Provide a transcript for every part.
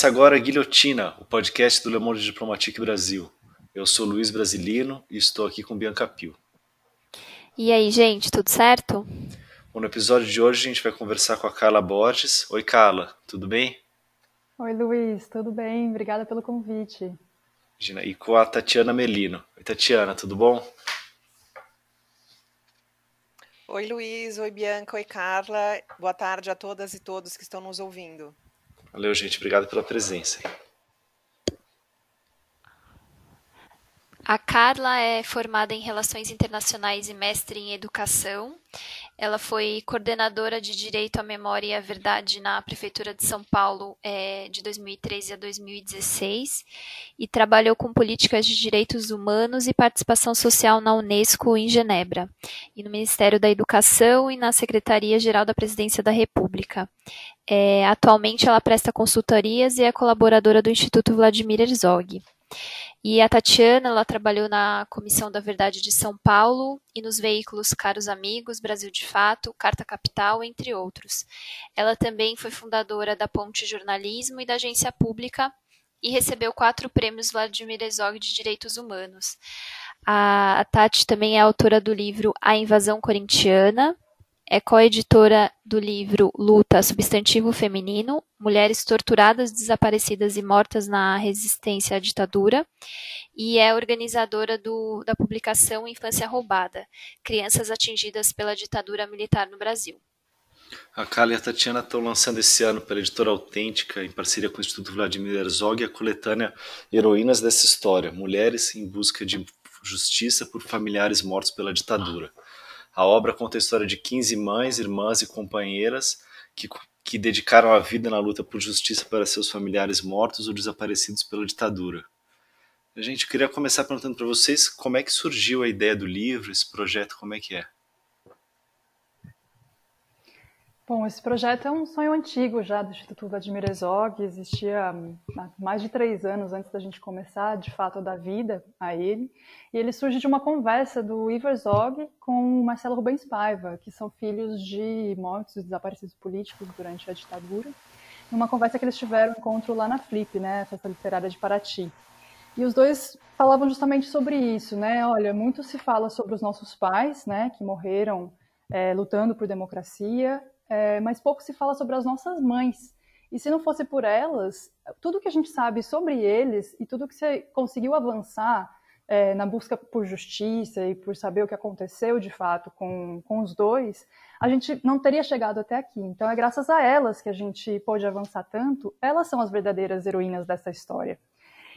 Começa agora a Guilhotina, o podcast do Le Monde Diplomatique Brasil. Eu sou Luiz Brasilino e estou aqui com Bianca Pio. E aí, gente, tudo certo? Bom, no episódio de hoje a gente vai conversar com a Carla Borges. Oi, Carla, tudo bem? Oi, Luiz, tudo bem? Obrigada pelo convite. Imagina, E com a Tatiana Melino. Oi, Tatiana, tudo bom? Oi, Luiz. Oi, Bianca. Oi, Carla. Boa tarde a todas e todos que estão nos ouvindo. Valeu, gente. Obrigado pela presença. A Carla é formada em Relações Internacionais e mestre em Educação. Ela foi coordenadora de Direito à Memória e à Verdade na Prefeitura de São Paulo é, de 2013 a 2016 e trabalhou com políticas de direitos humanos e participação social na Unesco em Genebra, e no Ministério da Educação e na Secretaria-Geral da Presidência da República. É, atualmente, ela presta consultorias e é colaboradora do Instituto Vladimir Herzog. E a Tatiana, ela trabalhou na Comissão da Verdade de São Paulo e nos veículos Caros Amigos, Brasil de Fato, Carta Capital, entre outros. Ela também foi fundadora da Ponte Jornalismo e da Agência Pública e recebeu quatro prêmios Vladimir Herzog de Direitos Humanos. A Tati também é autora do livro A Invasão Corintiana, é coeditora do livro Luta Substantivo Feminino: Mulheres Torturadas, Desaparecidas e Mortas na Resistência à Ditadura, e é organizadora do, da publicação Infância Roubada: Crianças Atingidas pela Ditadura Militar no Brasil. A Carla e a Tatiana estão lançando esse ano pela editora Autêntica, em parceria com o Instituto Vladimir Herzog, a coletânea Heroínas dessa História: Mulheres em Busca de Justiça por Familiares Mortos pela Ditadura. A obra conta a história de 15 mães, irmãs e companheiras que, que dedicaram a vida na luta por justiça para seus familiares mortos ou desaparecidos pela ditadura. A gente queria começar perguntando para vocês como é que surgiu a ideia do livro, esse projeto, como é que é? Bom, esse projeto é um sonho antigo já do Instituto Vladimir Herzog, existia há mais de três anos antes da gente começar, de fato, a dar vida a ele, e ele surge de uma conversa do Ivo Herzog com o Marcelo Rubens Paiva, que são filhos de mortos e desaparecidos políticos durante a ditadura, numa conversa que eles tiveram um encontro lá na Flip, né, Festa Literária de Paraty. E os dois falavam justamente sobre isso, né, olha, muito se fala sobre os nossos pais, né, que morreram é, lutando por democracia, é, mas pouco se fala sobre as nossas mães. E se não fosse por elas, tudo que a gente sabe sobre eles e tudo que você conseguiu avançar é, na busca por justiça e por saber o que aconteceu de fato com, com os dois, a gente não teria chegado até aqui. Então é graças a elas que a gente pôde avançar tanto. Elas são as verdadeiras heroínas dessa história.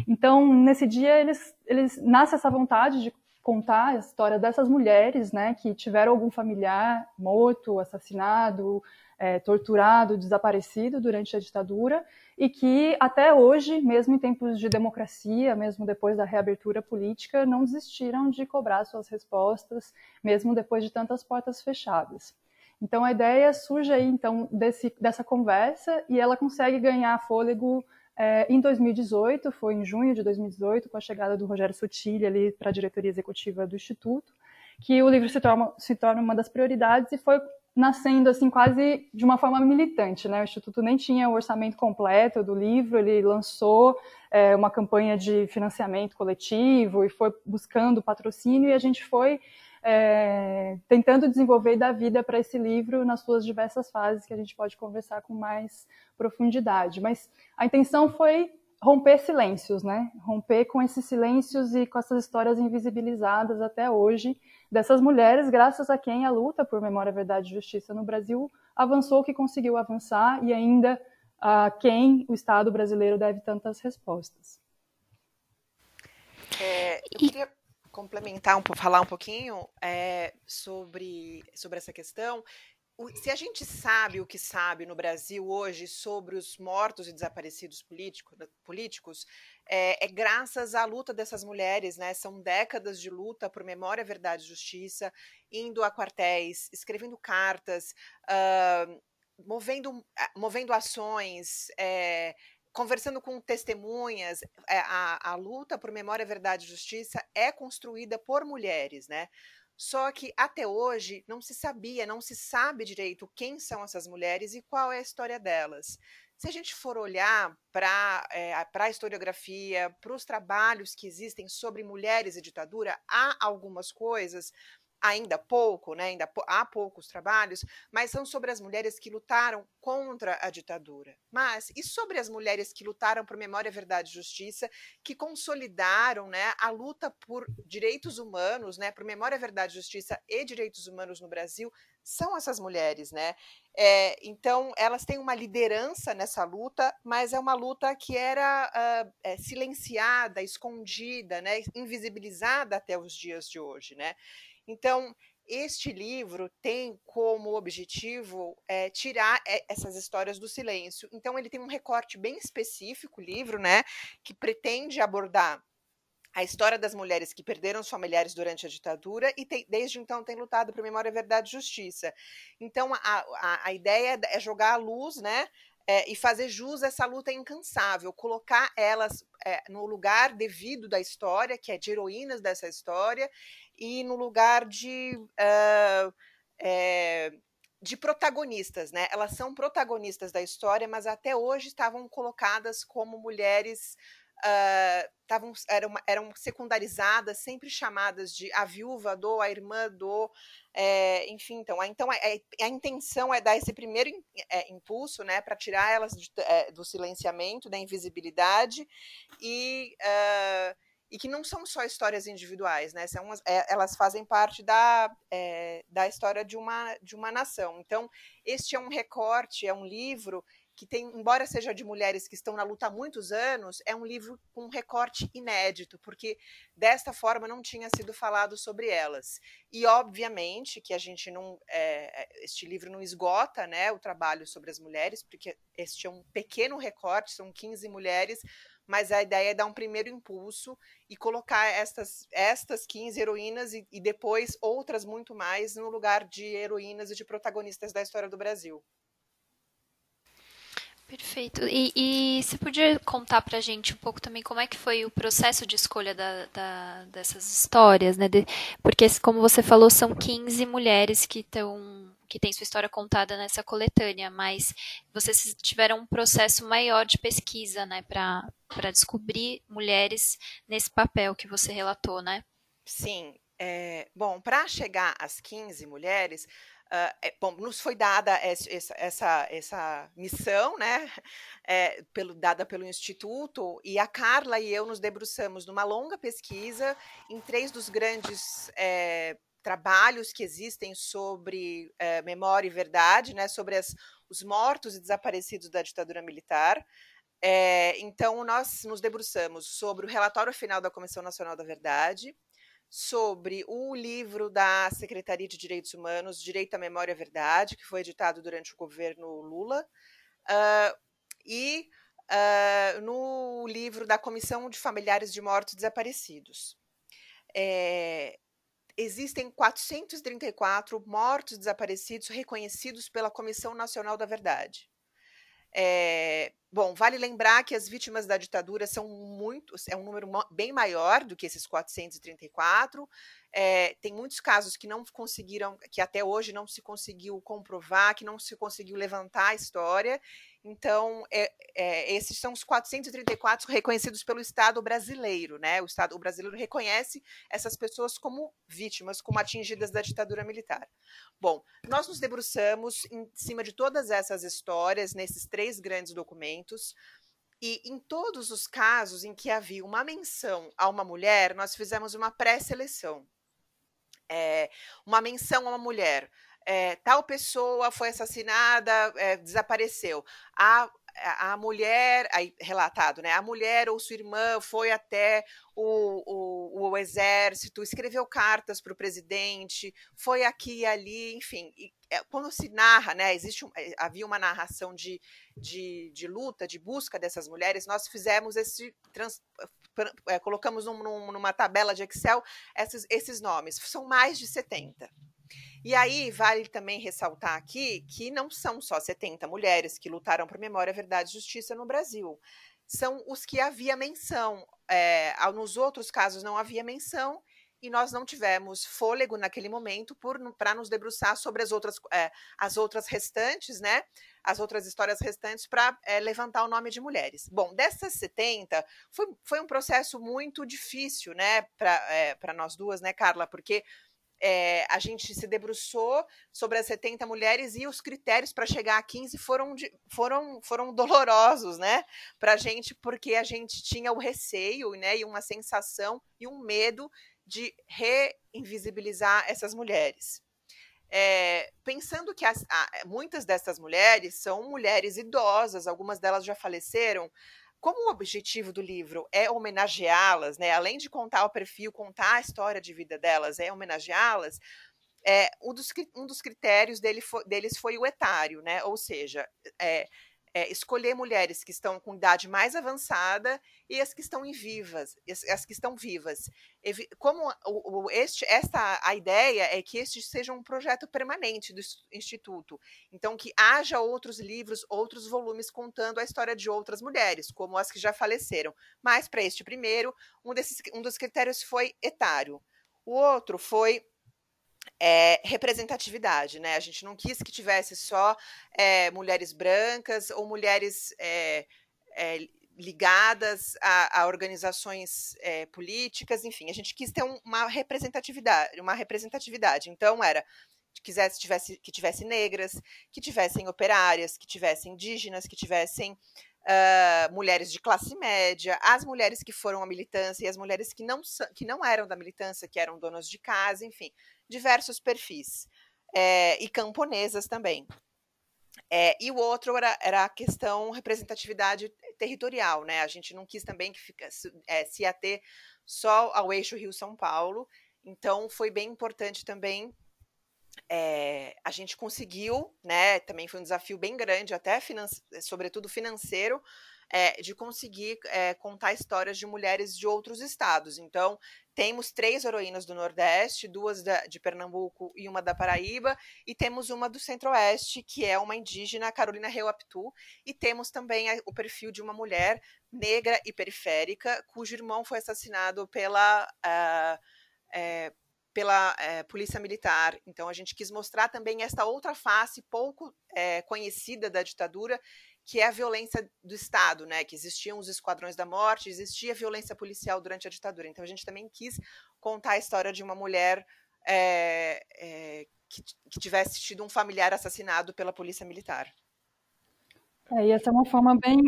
Então, nesse dia, eles, eles nasce essa vontade de contar a história dessas mulheres, né, que tiveram algum familiar morto, assassinado, é, torturado, desaparecido durante a ditadura e que até hoje, mesmo em tempos de democracia, mesmo depois da reabertura política, não desistiram de cobrar suas respostas, mesmo depois de tantas portas fechadas. Então a ideia surge aí então desse, dessa conversa e ela consegue ganhar fôlego é, em 2018, foi em junho de 2018, com a chegada do Rogério Sotilli ali para a diretoria executiva do Instituto, que o livro se torna, se torna uma das prioridades e foi nascendo assim quase de uma forma militante, né? O Instituto nem tinha o orçamento completo do livro, ele lançou é, uma campanha de financiamento coletivo e foi buscando patrocínio e a gente foi é, tentando desenvolver e dar vida para esse livro nas suas diversas fases que a gente pode conversar com mais profundidade. Mas a intenção foi romper silêncios, né? Romper com esses silêncios e com essas histórias invisibilizadas até hoje dessas mulheres, graças a quem a luta por memória, verdade e justiça no Brasil avançou que conseguiu avançar e ainda a quem o Estado brasileiro deve tantas respostas. É, eu queria complementar, um, falar um pouquinho é, sobre, sobre essa questão. O, se a gente sabe o que sabe no Brasil hoje sobre os mortos e desaparecidos político, políticos, é, é, graças à luta dessas mulheres, né? São décadas de luta por memória, verdade e justiça, indo a quartéis, escrevendo cartas, uh, movendo, movendo ações, é, conversando com testemunhas, é, a, a luta por memória, verdade e justiça é construída por mulheres, né? Só que até hoje não se sabia, não se sabe direito quem são essas mulheres e qual é a história delas. Se a gente for olhar para é, a historiografia, para os trabalhos que existem sobre mulheres e ditadura, há algumas coisas ainda pouco, né, ainda há poucos trabalhos, mas são sobre as mulheres que lutaram contra a ditadura. Mas e sobre as mulheres que lutaram por memória, verdade e justiça, que consolidaram, né, a luta por direitos humanos, né, por memória, verdade, justiça e direitos humanos no Brasil, são essas mulheres, né? É, então elas têm uma liderança nessa luta, mas é uma luta que era uh, é, silenciada, escondida, né, invisibilizada até os dias de hoje, né? Então, este livro tem como objetivo é, tirar essas histórias do silêncio. Então, ele tem um recorte bem específico, o livro, né, que pretende abordar a história das mulheres que perderam os familiares durante a ditadura e tem, desde então tem lutado por memória, verdade e justiça. Então, a, a, a ideia é jogar a luz, né, é, e fazer jus a essa luta incansável, colocar elas é, no lugar devido da história, que é de heroínas dessa história, e no lugar de. Uh, é, de protagonistas, né? Elas são protagonistas da história, mas até hoje estavam colocadas como mulheres uh, eram, eram secundarizadas, sempre chamadas de a viúva do, a irmã do, é, enfim, então, a, então a, a, intenção é dar esse primeiro é, impulso, né, para tirar elas de, é, do silenciamento, da invisibilidade e uh, e que não são só histórias individuais, né? São, é, elas fazem parte da, é, da história de uma, de uma nação. Então, este é um recorte, é um livro que tem, embora seja de mulheres que estão na luta há muitos anos, é um livro com um recorte inédito, porque desta forma não tinha sido falado sobre elas. E obviamente que a gente não, é, este livro não esgota, né, o trabalho sobre as mulheres, porque este é um pequeno recorte, são 15 mulheres, mas a ideia é dar um primeiro impulso e colocar estas, estas 15 heroínas e, e depois outras muito mais no lugar de heroínas e de protagonistas da história do Brasil. Perfeito. E, e você podia contar pra gente um pouco também como é que foi o processo de escolha da, da, dessas histórias, né? De, porque, como você falou, são 15 mulheres que estão que tem sua história contada nessa coletânea, mas vocês tiveram um processo maior de pesquisa, né, para descobrir mulheres nesse papel que você relatou, né? Sim. É, bom, para chegar às 15 mulheres, Uh, é, bom, nos foi dada essa, essa, essa missão, né, é, pelo, dada pelo Instituto, e a Carla e eu nos debruçamos numa longa pesquisa em três dos grandes é, trabalhos que existem sobre é, memória e verdade, né, sobre as, os mortos e desaparecidos da ditadura militar. É, então, nós nos debruçamos sobre o relatório final da Comissão Nacional da Verdade, sobre o livro da Secretaria de Direitos Humanos, Direito à Memória e Verdade, que foi editado durante o governo Lula, uh, e uh, no livro da Comissão de Familiares de Mortos e Desaparecidos. É, existem 434 mortos desaparecidos reconhecidos pela Comissão Nacional da Verdade. É, bom, vale lembrar que as vítimas da ditadura são muitos, é um número bem maior do que esses 434. É, tem muitos casos que não conseguiram, que até hoje não se conseguiu comprovar, que não se conseguiu levantar a história, então, é, é, esses são os 434 reconhecidos pelo Estado brasileiro, né? O Estado brasileiro reconhece essas pessoas como vítimas, como atingidas da ditadura militar. Bom, nós nos debruçamos em cima de todas essas histórias, nesses três grandes documentos, e em todos os casos em que havia uma menção a uma mulher, nós fizemos uma pré-seleção. É, uma menção a uma mulher é, tal pessoa foi assassinada, é, desapareceu. A, a mulher, aí, relatado, né? A mulher ou sua irmã foi até o, o, o exército, escreveu cartas para o presidente, foi aqui e ali, enfim. E, é, quando se narra, né? Existe um, havia uma narração de, de, de, luta, de busca dessas mulheres, nós fizemos esse. Trans, colocamos num, numa tabela de Excel esses, esses nomes. São mais de 70. E aí vale também ressaltar aqui que não são só 70 mulheres que lutaram por memória, verdade e justiça no Brasil. São os que havia menção. É, nos outros casos não havia menção e nós não tivemos fôlego naquele momento para nos debruçar sobre as outras, é, as outras restantes, né? As outras histórias restantes para é, levantar o nome de mulheres. Bom, dessas 70, foi, foi um processo muito difícil, né, para é, nós duas, né, Carla? Porque é, a gente se debruçou sobre as 70 mulheres e os critérios para chegar a 15 foram, foram, foram dolorosos, né, para a gente, porque a gente tinha o receio, né, e uma sensação e um medo de reinvisibilizar essas mulheres. É, pensando que as, muitas dessas mulheres são mulheres idosas, algumas delas já faleceram, como o objetivo do livro é homenageá-las, né, além de contar o perfil, contar a história de vida delas, é homenageá-las, é, um, dos, um dos critérios dele foi, deles foi o etário, né, ou seja, é, é, escolher mulheres que estão com idade mais avançada e as que estão em vivas, as que estão vivas. Como este, esta a ideia é que este seja um projeto permanente do instituto, então que haja outros livros, outros volumes contando a história de outras mulheres, como as que já faleceram. Mas para este primeiro, um desses um dos critérios foi etário. O outro foi é, representatividade, né? A gente não quis que tivesse só é, mulheres brancas ou mulheres é, ligadas a, a organizações políticas, enfim, a gente quis ter um, uma representatividade, uma representatividade. Então era quisesse tivesse que tivesse negras, que tivessem operárias, que tivessem indígenas, que tivessem uh, mulheres de classe média, as mulheres que foram à militância e as mulheres que não, que não eram da militância, que eram donas de casa, enfim, diversos perfis. É, e camponesas também. É, e o outro era, era, a questão representatividade territorial, né? A gente não quis também que fica, é, se ater só ao eixo Rio-São Paulo, então foi bem importante também. É, a gente conseguiu, né? Também foi um desafio bem grande, até sobretudo financeiro, é, de conseguir é, contar histórias de mulheres de outros estados. Então, temos três heroínas do Nordeste, duas da, de Pernambuco e uma da Paraíba, e temos uma do Centro-Oeste, que é uma indígena, Carolina Reuaptu, e temos também a, o perfil de uma mulher negra e periférica, cujo irmão foi assassinado pela. Uh, é, pela é, polícia militar. Então a gente quis mostrar também esta outra face pouco é, conhecida da ditadura que é a violência do Estado, né? Que existiam os esquadrões da morte, existia violência policial durante a ditadura. Então a gente também quis contar a história de uma mulher é, é, que, que, tivesse tido um familiar assassinado pela polícia militar. É, e essa é uma forma bem,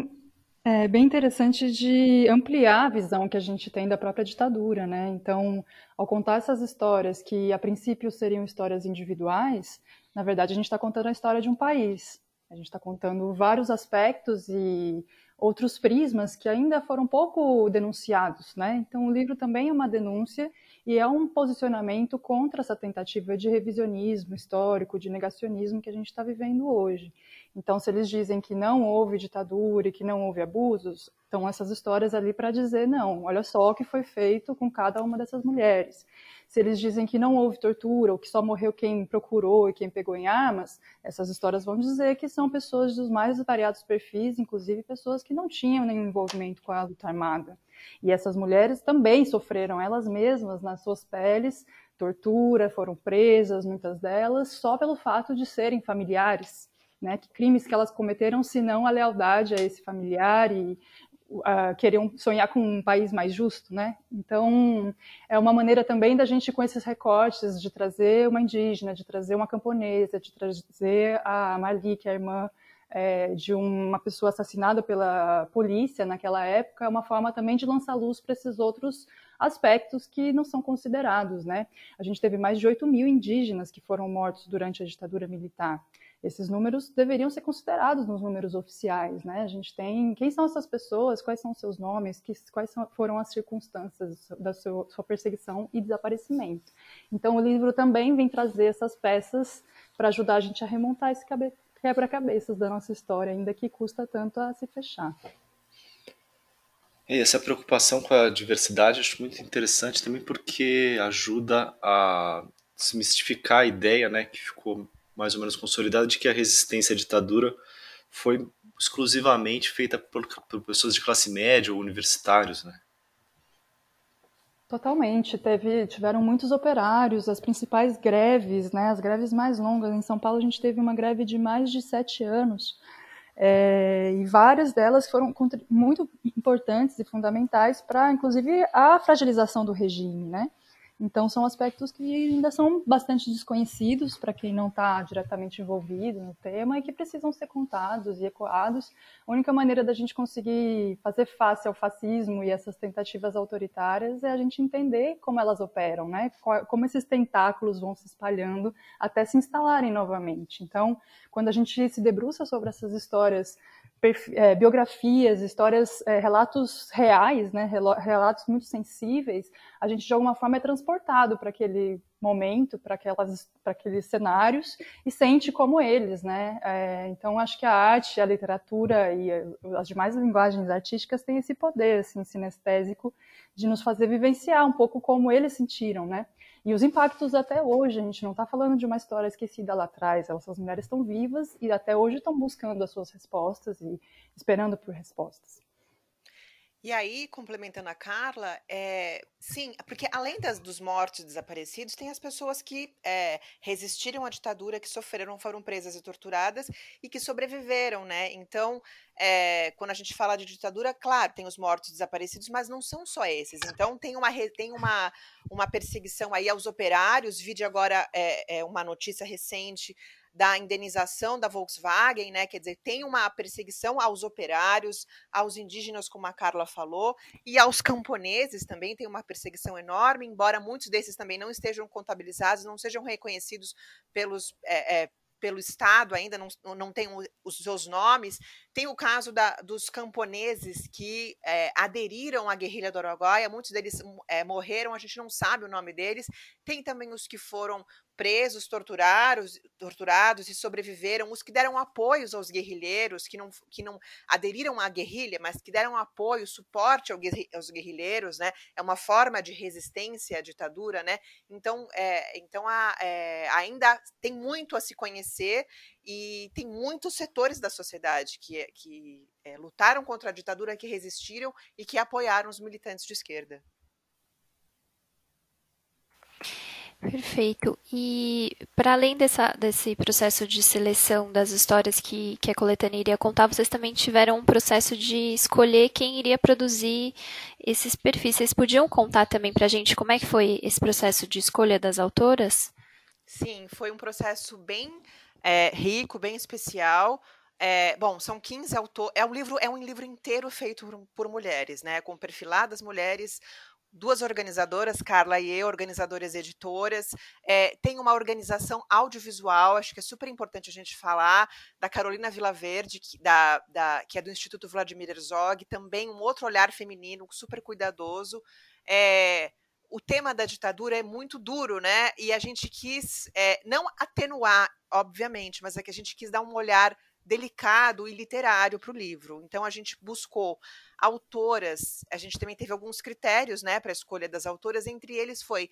é, bem interessante de ampliar a visão que a gente tem da própria ditadura, né? Então, ao contar essas histórias que a princípio seriam histórias individuais, na verdade a gente está contando a história de um país. A gente está contando vários aspectos e outros prismas que ainda foram pouco denunciados, né? Então o livro também é uma denúncia e é um posicionamento contra essa tentativa de revisionismo histórico, de negacionismo que a gente está vivendo hoje. Então, se eles dizem que não houve ditadura e que não houve abusos, estão essas histórias ali para dizer não, olha só o que foi feito com cada uma dessas mulheres. Se eles dizem que não houve tortura ou que só morreu quem procurou e quem pegou em armas, essas histórias vão dizer que são pessoas dos mais variados perfis, inclusive pessoas que não tinham nenhum envolvimento com a luta armada. E essas mulheres também sofreram elas mesmas nas suas peles tortura, foram presas, muitas delas, só pelo fato de serem familiares. Né? Que crimes que elas cometeram, se não a lealdade a esse familiar e uh, queriam sonhar com um país mais justo, né? Então, é uma maneira também da gente, com esses recortes, de trazer uma indígena, de trazer uma camponesa, de trazer a Marli, que é a irmã é, de uma pessoa assassinada pela polícia naquela época, é uma forma também de lançar luz para esses outros aspectos que não são considerados, né? A gente teve mais de 8 mil indígenas que foram mortos durante a ditadura militar esses números deveriam ser considerados nos números oficiais, né? A gente tem quem são essas pessoas, quais são seus nomes, que, quais são, foram as circunstâncias da sua perseguição e desaparecimento. Então, o livro também vem trazer essas peças para ajudar a gente a remontar esse quebra-cabeças da nossa história, ainda que custa tanto a se fechar. Essa preocupação com a diversidade acho muito interessante também porque ajuda a desmistificar a ideia, né, que ficou mais ou menos consolidada de que a resistência à ditadura foi exclusivamente feita por, por pessoas de classe média ou universitários, né? Totalmente. Teve, tiveram muitos operários, as principais greves, né, as greves mais longas. Em São Paulo, a gente teve uma greve de mais de sete anos. É, e várias delas foram muito importantes e fundamentais para, inclusive, a fragilização do regime, né? Então, são aspectos que ainda são bastante desconhecidos para quem não está diretamente envolvido no tema e que precisam ser contados e ecoados. A única maneira da gente conseguir fazer face ao fascismo e essas tentativas autoritárias é a gente entender como elas operam, né? como esses tentáculos vão se espalhando até se instalarem novamente. Então, quando a gente se debruça sobre essas histórias é, biografias, histórias, é, relatos reais, né, relatos muito sensíveis, a gente de alguma forma é transportado para aquele momento, para aqueles cenários e sente como eles, né? É, então acho que a arte, a literatura e as demais linguagens artísticas têm esse poder, assim, sinestésico, de nos fazer vivenciar um pouco como eles sentiram, né? E os impactos até hoje, a gente não está falando de uma história esquecida lá atrás, essas mulheres estão vivas e até hoje estão buscando as suas respostas e esperando por respostas. E aí, complementando a Carla, é, sim, porque além das, dos mortos e desaparecidos, tem as pessoas que é, resistiram à ditadura, que sofreram, foram presas e torturadas e que sobreviveram, né? Então, é, quando a gente fala de ditadura, claro, tem os mortos e desaparecidos, mas não são só esses. Então, tem uma, tem uma, uma perseguição aí aos operários, vide agora uma notícia recente da indenização da Volkswagen, né? Quer dizer, tem uma perseguição aos operários, aos indígenas, como a Carla falou, e aos camponeses também tem uma perseguição enorme, embora muitos desses também não estejam contabilizados, não sejam reconhecidos pelos. É, é, pelo Estado ainda, não, não tem os seus nomes. Tem o caso da, dos camponeses que é, aderiram à guerrilha do Araguaia, muitos deles é, morreram, a gente não sabe o nome deles. Tem também os que foram presos, torturados, torturados e sobreviveram, os que deram apoios aos guerrilheiros, que não, que não aderiram à guerrilha, mas que deram apoio, suporte aos guerrilheiros, né? É uma forma de resistência à ditadura, né? Então, é, então é, ainda tem muito a se conhecer e tem muitos setores da sociedade que, que é, lutaram contra a ditadura, que resistiram e que apoiaram os militantes de esquerda. Perfeito. E para além dessa, desse processo de seleção das histórias que, que a coletânea iria contar, vocês também tiveram um processo de escolher quem iria produzir esses perfis. Vocês podiam contar também para a gente como é que foi esse processo de escolha das autoras? Sim, foi um processo bem é, rico, bem especial. É, bom, são 15 autores. É um livro, é um livro inteiro feito por, por mulheres, né? Com perfiladas mulheres, duas organizadoras, Carla e eu, organizadoras editoras. É, tem uma organização audiovisual, acho que é super importante a gente falar, da Carolina Vilaverde, que, da, da, que é do Instituto Vladimir Herzog, também um outro olhar feminino super cuidadoso. É, o tema da ditadura é muito duro, né? E a gente quis é, não atenuar, obviamente, mas é que a gente quis dar um olhar delicado e literário para o livro. Então a gente buscou autoras, a gente também teve alguns critérios, né, para a escolha das autoras. Entre eles foi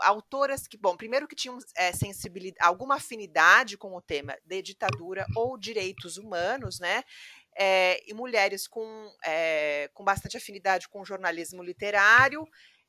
autoras que, bom, primeiro que tinham é, sensibilidade, alguma afinidade com o tema de ditadura ou direitos humanos, né? É, e mulheres com, é, com bastante afinidade com jornalismo literário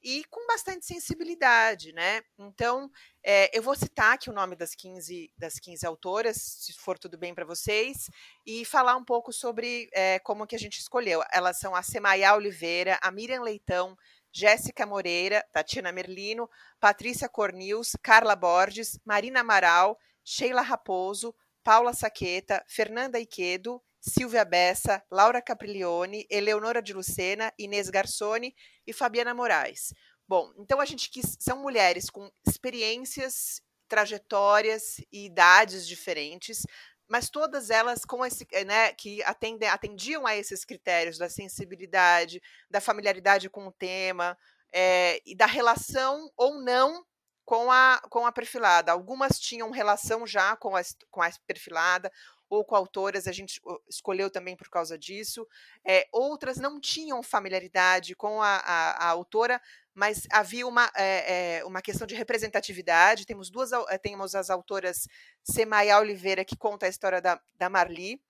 e com bastante sensibilidade, né? Então, é, eu vou citar aqui o nome das 15, das 15 autoras, se for tudo bem para vocês, e falar um pouco sobre é, como que a gente escolheu. Elas são a Semaia Oliveira, a Miriam Leitão, Jéssica Moreira, Tatiana Merlino, Patrícia Cornils, Carla Borges, Marina Amaral, Sheila Raposo, Paula Saqueta, Fernanda Iquedo, Silvia Bessa, Laura Capriglione, Eleonora de Lucena, Inês Garçoni e Fabiana Moraes. Bom, então a gente quis. São mulheres com experiências, trajetórias e idades diferentes, mas todas elas com esse, né, que atendem, atendiam a esses critérios da sensibilidade, da familiaridade com o tema é, e da relação ou não com a, com a perfilada. Algumas tinham relação já com a, com a perfilada, ou coautoras, a gente escolheu também por causa disso. É, outras não tinham familiaridade com a, a, a autora, mas havia uma, é, uma questão de representatividade. Temos duas, temos as autoras Semaia Oliveira, que conta a história da, da Marli,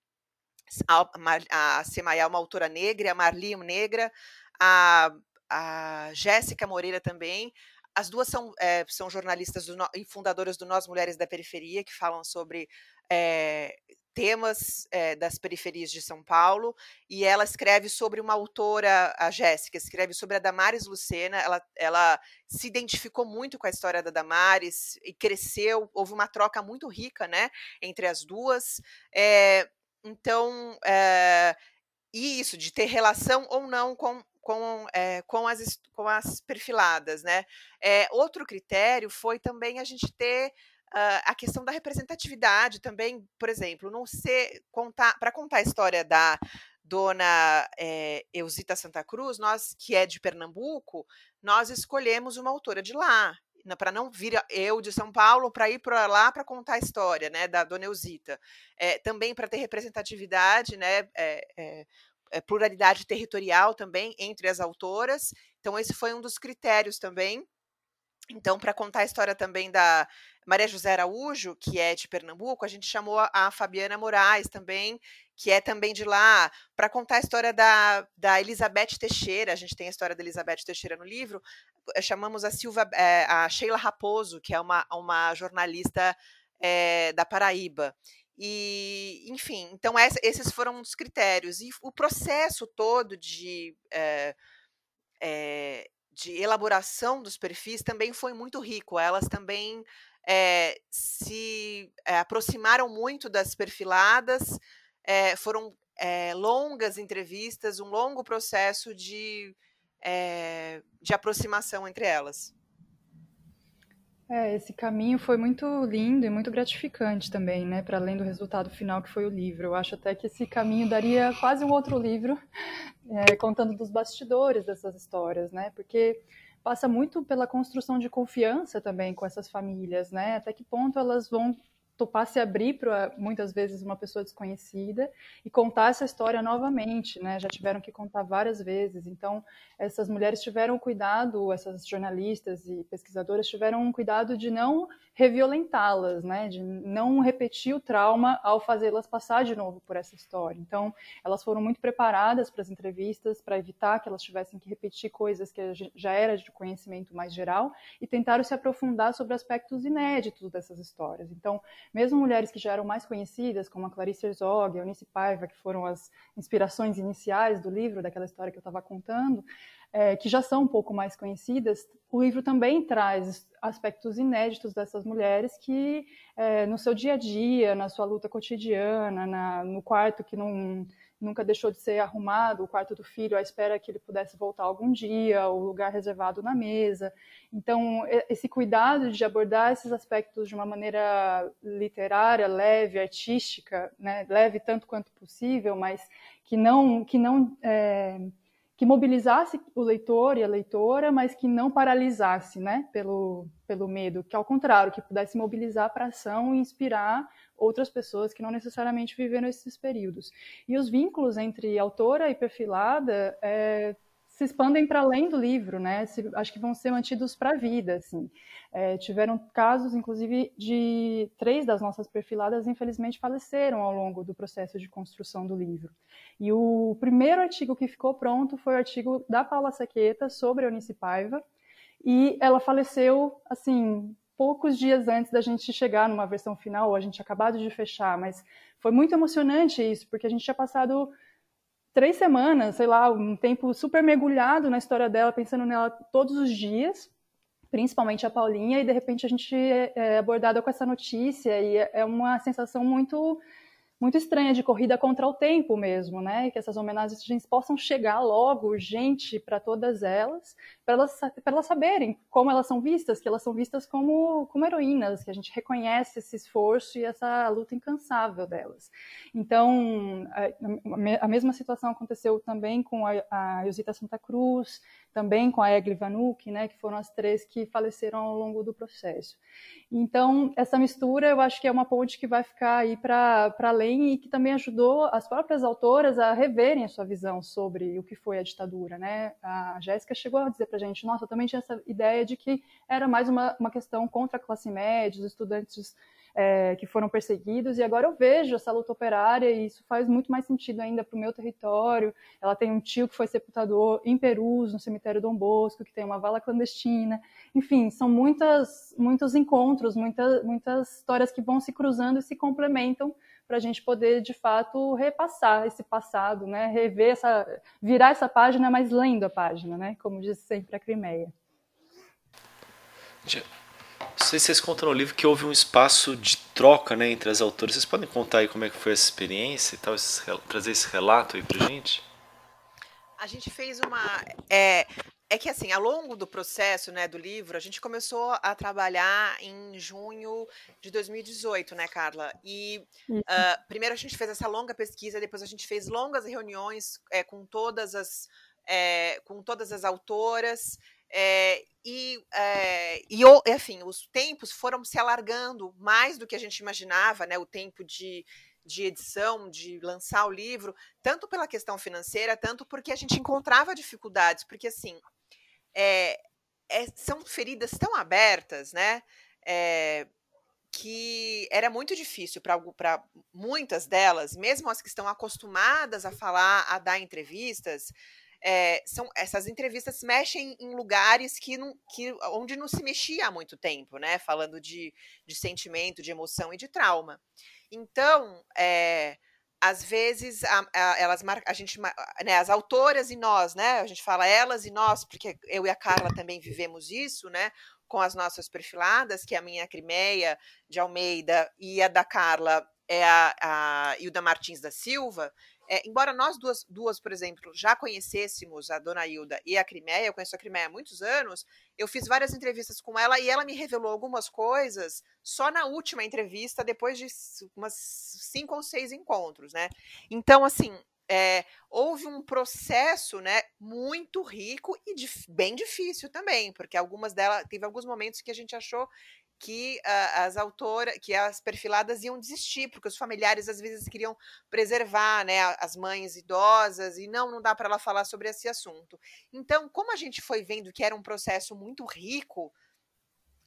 a, a Semaia é uma autora negra, a Marli é uma negra, a, a Jéssica Moreira também, as duas são, é, são jornalistas do, e fundadoras do Nós Mulheres da Periferia, que falam sobre é, temas é, das periferias de São Paulo, e ela escreve sobre uma autora, a Jéssica, escreve sobre a Damares Lucena, ela, ela se identificou muito com a história da Damares e cresceu, houve uma troca muito rica, né, entre as duas, então, e isso, de ter relação ou não com com, é, com, as, com as perfiladas. Né? É, outro critério foi também a gente ter uh, a questão da representatividade também, por exemplo, não ser contar para contar a história da dona é, Eusita Santa Cruz, nós que é de Pernambuco, nós escolhemos uma autora de lá para não vir eu de São Paulo para ir para lá para contar a história né, da Dona Eusita. É, também para ter representatividade, né, é, pluralidade territorial também entre as autoras. Então, esse foi um dos critérios também. Então, para contar a história também da Maria José Araújo, que é de Pernambuco, a gente chamou a Fabiana Moraes também, que é também de lá, para contar a história da, da Elizabeth Teixeira. A gente tem a história da Elizabeth Teixeira no livro. Eh, chamamos a Silva, é, a Sheila Raposo, que é uma, uma jornalista é, da Paraíba. E, enfim, então esses foram os critérios. E o processo todo de, é, é, de elaboração dos perfis também foi muito rico. Elas também é, se aproximaram muito das perfiladas, foram longas entrevistas, um longo processo de, de aproximação entre elas. É, esse caminho foi muito lindo e muito gratificante também, né, para além do resultado final que foi o livro. Eu acho até que esse caminho daria quase um outro livro, é, contando dos bastidores dessas histórias, né, porque passa muito pela construção de confiança também com essas famílias, né, até que ponto elas vão topar se abrir para muitas vezes uma pessoa desconhecida e contar essa história novamente, né? Já tiveram que contar várias vezes. Então, essas mulheres tiveram cuidado, essas jornalistas e pesquisadoras tiveram um cuidado de não reviolentá-las, né? De não repetir o trauma ao fazê-las passar de novo por essa história. Então, elas foram muito preparadas para as entrevistas para evitar que elas tivessem que repetir coisas que já era de conhecimento mais geral e tentaram se aprofundar sobre aspectos inéditos dessas histórias. Então, mesmo mulheres que já eram mais conhecidas, como a Clarice Herzog, a Eunice Paiva, que foram as inspirações iniciais do livro, daquela história que eu estava contando, é, que já são um pouco mais conhecidas, o livro também traz aspectos inéditos dessas mulheres que, é, no seu dia a dia, na sua luta cotidiana, na, no quarto que não nunca deixou de ser arrumado, o quarto do filho à espera que ele pudesse voltar algum dia, o lugar reservado na mesa. Então, esse cuidado de abordar esses aspectos de uma maneira literária, leve, artística, né? leve tanto quanto possível, mas que não que não é, que mobilizasse o leitor e a leitora, mas que não paralisasse, né, pelo, pelo medo, que ao contrário, que pudesse mobilizar para ação e inspirar outras pessoas que não necessariamente viveram esses períodos. E os vínculos entre autora e perfilada é, se expandem para além do livro, né? Se, acho que vão ser mantidos para a vida, assim. É, tiveram casos, inclusive, de três das nossas perfiladas, infelizmente, faleceram ao longo do processo de construção do livro. E o primeiro artigo que ficou pronto foi o artigo da Paula Saqueta sobre a Eunice Paiva, e ela faleceu, assim, poucos dias antes da gente chegar numa versão final, ou a gente acabado de fechar, mas foi muito emocionante isso, porque a gente tinha passado três semanas, sei lá, um tempo super mergulhado na história dela, pensando nela todos os dias, principalmente a Paulinha, e de repente a gente é, é abordada com essa notícia, e é, é uma sensação muito muito estranha de corrida contra o tempo mesmo, né? Que essas homenagens possam chegar logo, urgente, para todas elas, para elas, elas saberem como elas são vistas, que elas são vistas como, como heroínas, que a gente reconhece esse esforço e essa luta incansável delas. Então, a, a mesma situação aconteceu também com a, a Santa Cruz, também com a Egli Vanucci, né, que foram as três que faleceram ao longo do processo. Então, essa mistura eu acho que é uma ponte que vai ficar aí para além e que também ajudou as próprias autoras a reverem a sua visão sobre o que foi a ditadura. Né? A Jéssica chegou a dizer para a gente, nossa, eu também tinha essa ideia de que era mais uma, uma questão contra a classe média, os estudantes é, que foram perseguidos, e agora eu vejo essa luta operária, e isso faz muito mais sentido ainda para o meu território. Ela tem um tio que foi sepultador em Perus, no cemitério Dom Bosco, que tem uma vala clandestina. Enfim, são muitas, muitos encontros, muita, muitas histórias que vão se cruzando e se complementam para a gente poder, de fato, repassar esse passado, né? rever essa, virar essa página, mas lendo a página, né? como diz sempre a Crimeia. Não sei se vocês contam no livro que houve um espaço de troca né, entre as autoras. Vocês podem contar aí como é que foi essa experiência e tal, esse, trazer esse relato aí pra gente? A gente fez uma. É, é que assim, ao longo do processo né, do livro, a gente começou a trabalhar em junho de 2018, né, Carla? E uh, primeiro a gente fez essa longa pesquisa, depois a gente fez longas reuniões é, com todas as. É, com todas as autoras, é, e, é, e, enfim, os tempos foram se alargando mais do que a gente imaginava, né? O tempo de, de edição, de lançar o livro, tanto pela questão financeira, tanto porque a gente encontrava dificuldades, porque assim é, é, são feridas tão abertas, né? É, que era muito difícil para muitas delas, mesmo as que estão acostumadas a falar, a dar entrevistas, é, são essas entrevistas mexem em lugares que, não, que onde não se mexia há muito tempo, né? Falando de, de sentimento, de emoção e de trauma. Então, é, às vezes a, a, elas a gente né, as autoras e nós né a gente fala elas e nós porque eu e a Carla também vivemos isso né com as nossas perfiladas que é a minha Crimeia de Almeida e a da Carla é a, a Hilda Martins da Silva é, embora nós duas, duas, por exemplo, já conhecêssemos a Dona Hilda e a Crimeia, eu conheço a Crimeia há muitos anos, eu fiz várias entrevistas com ela e ela me revelou algumas coisas só na última entrevista, depois de umas cinco ou seis encontros, né? Então, assim, é, houve um processo né, muito rico e bem difícil também, porque algumas delas teve alguns momentos que a gente achou que uh, as autoras, que as perfiladas iam desistir, porque os familiares às vezes queriam preservar, né, as mães idosas e não, não dá para ela falar sobre esse assunto. Então, como a gente foi vendo que era um processo muito rico,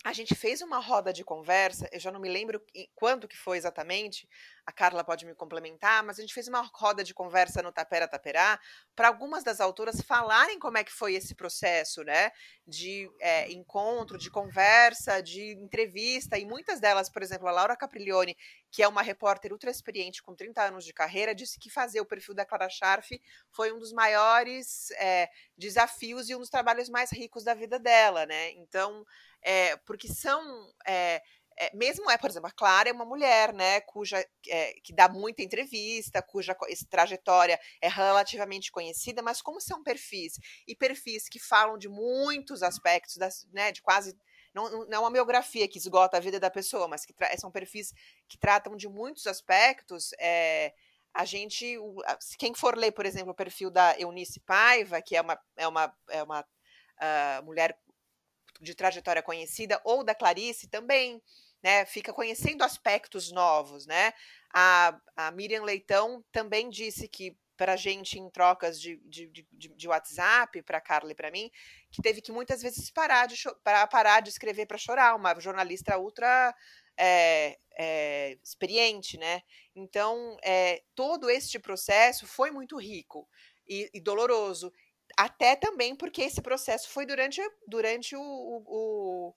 a gente fez uma roda de conversa, eu já não me lembro quanto que foi exatamente, a Carla pode me complementar, mas a gente fez uma roda de conversa no Tapera Taperá para algumas das autoras falarem como é que foi esse processo, né, de é, encontro, de conversa, de entrevista, e muitas delas, por exemplo, a Laura Capriglione, que é uma repórter ultra experiente com 30 anos de carreira, disse que fazer o perfil da Clara Scharf foi um dos maiores é, desafios e um dos trabalhos mais ricos da vida dela, né, então é, porque são. É, é, mesmo é, por exemplo, a Clara é uma mulher, né, cuja é, que dá muita entrevista, cuja trajetória é relativamente conhecida, mas como são perfis e perfis que falam de muitos aspectos, das, né, de quase não, não é uma biografia que esgota a vida da pessoa, mas que são perfis que tratam de muitos aspectos. É, a gente, quem for ler, por exemplo, o perfil da Eunice Paiva, que é uma, é uma, é uma uh, mulher de trajetória conhecida, ou da Clarice também, né? Fica conhecendo aspectos novos, né? A, a Miriam Leitão também disse que para a gente em trocas de, de, de, de WhatsApp, para Carla e para mim, que teve que muitas vezes parar de, para parar de escrever para chorar, uma jornalista ultra é, é, experiente, né? Então, é, todo este processo foi muito rico e, e doloroso. Até também porque esse processo foi durante, durante o, o,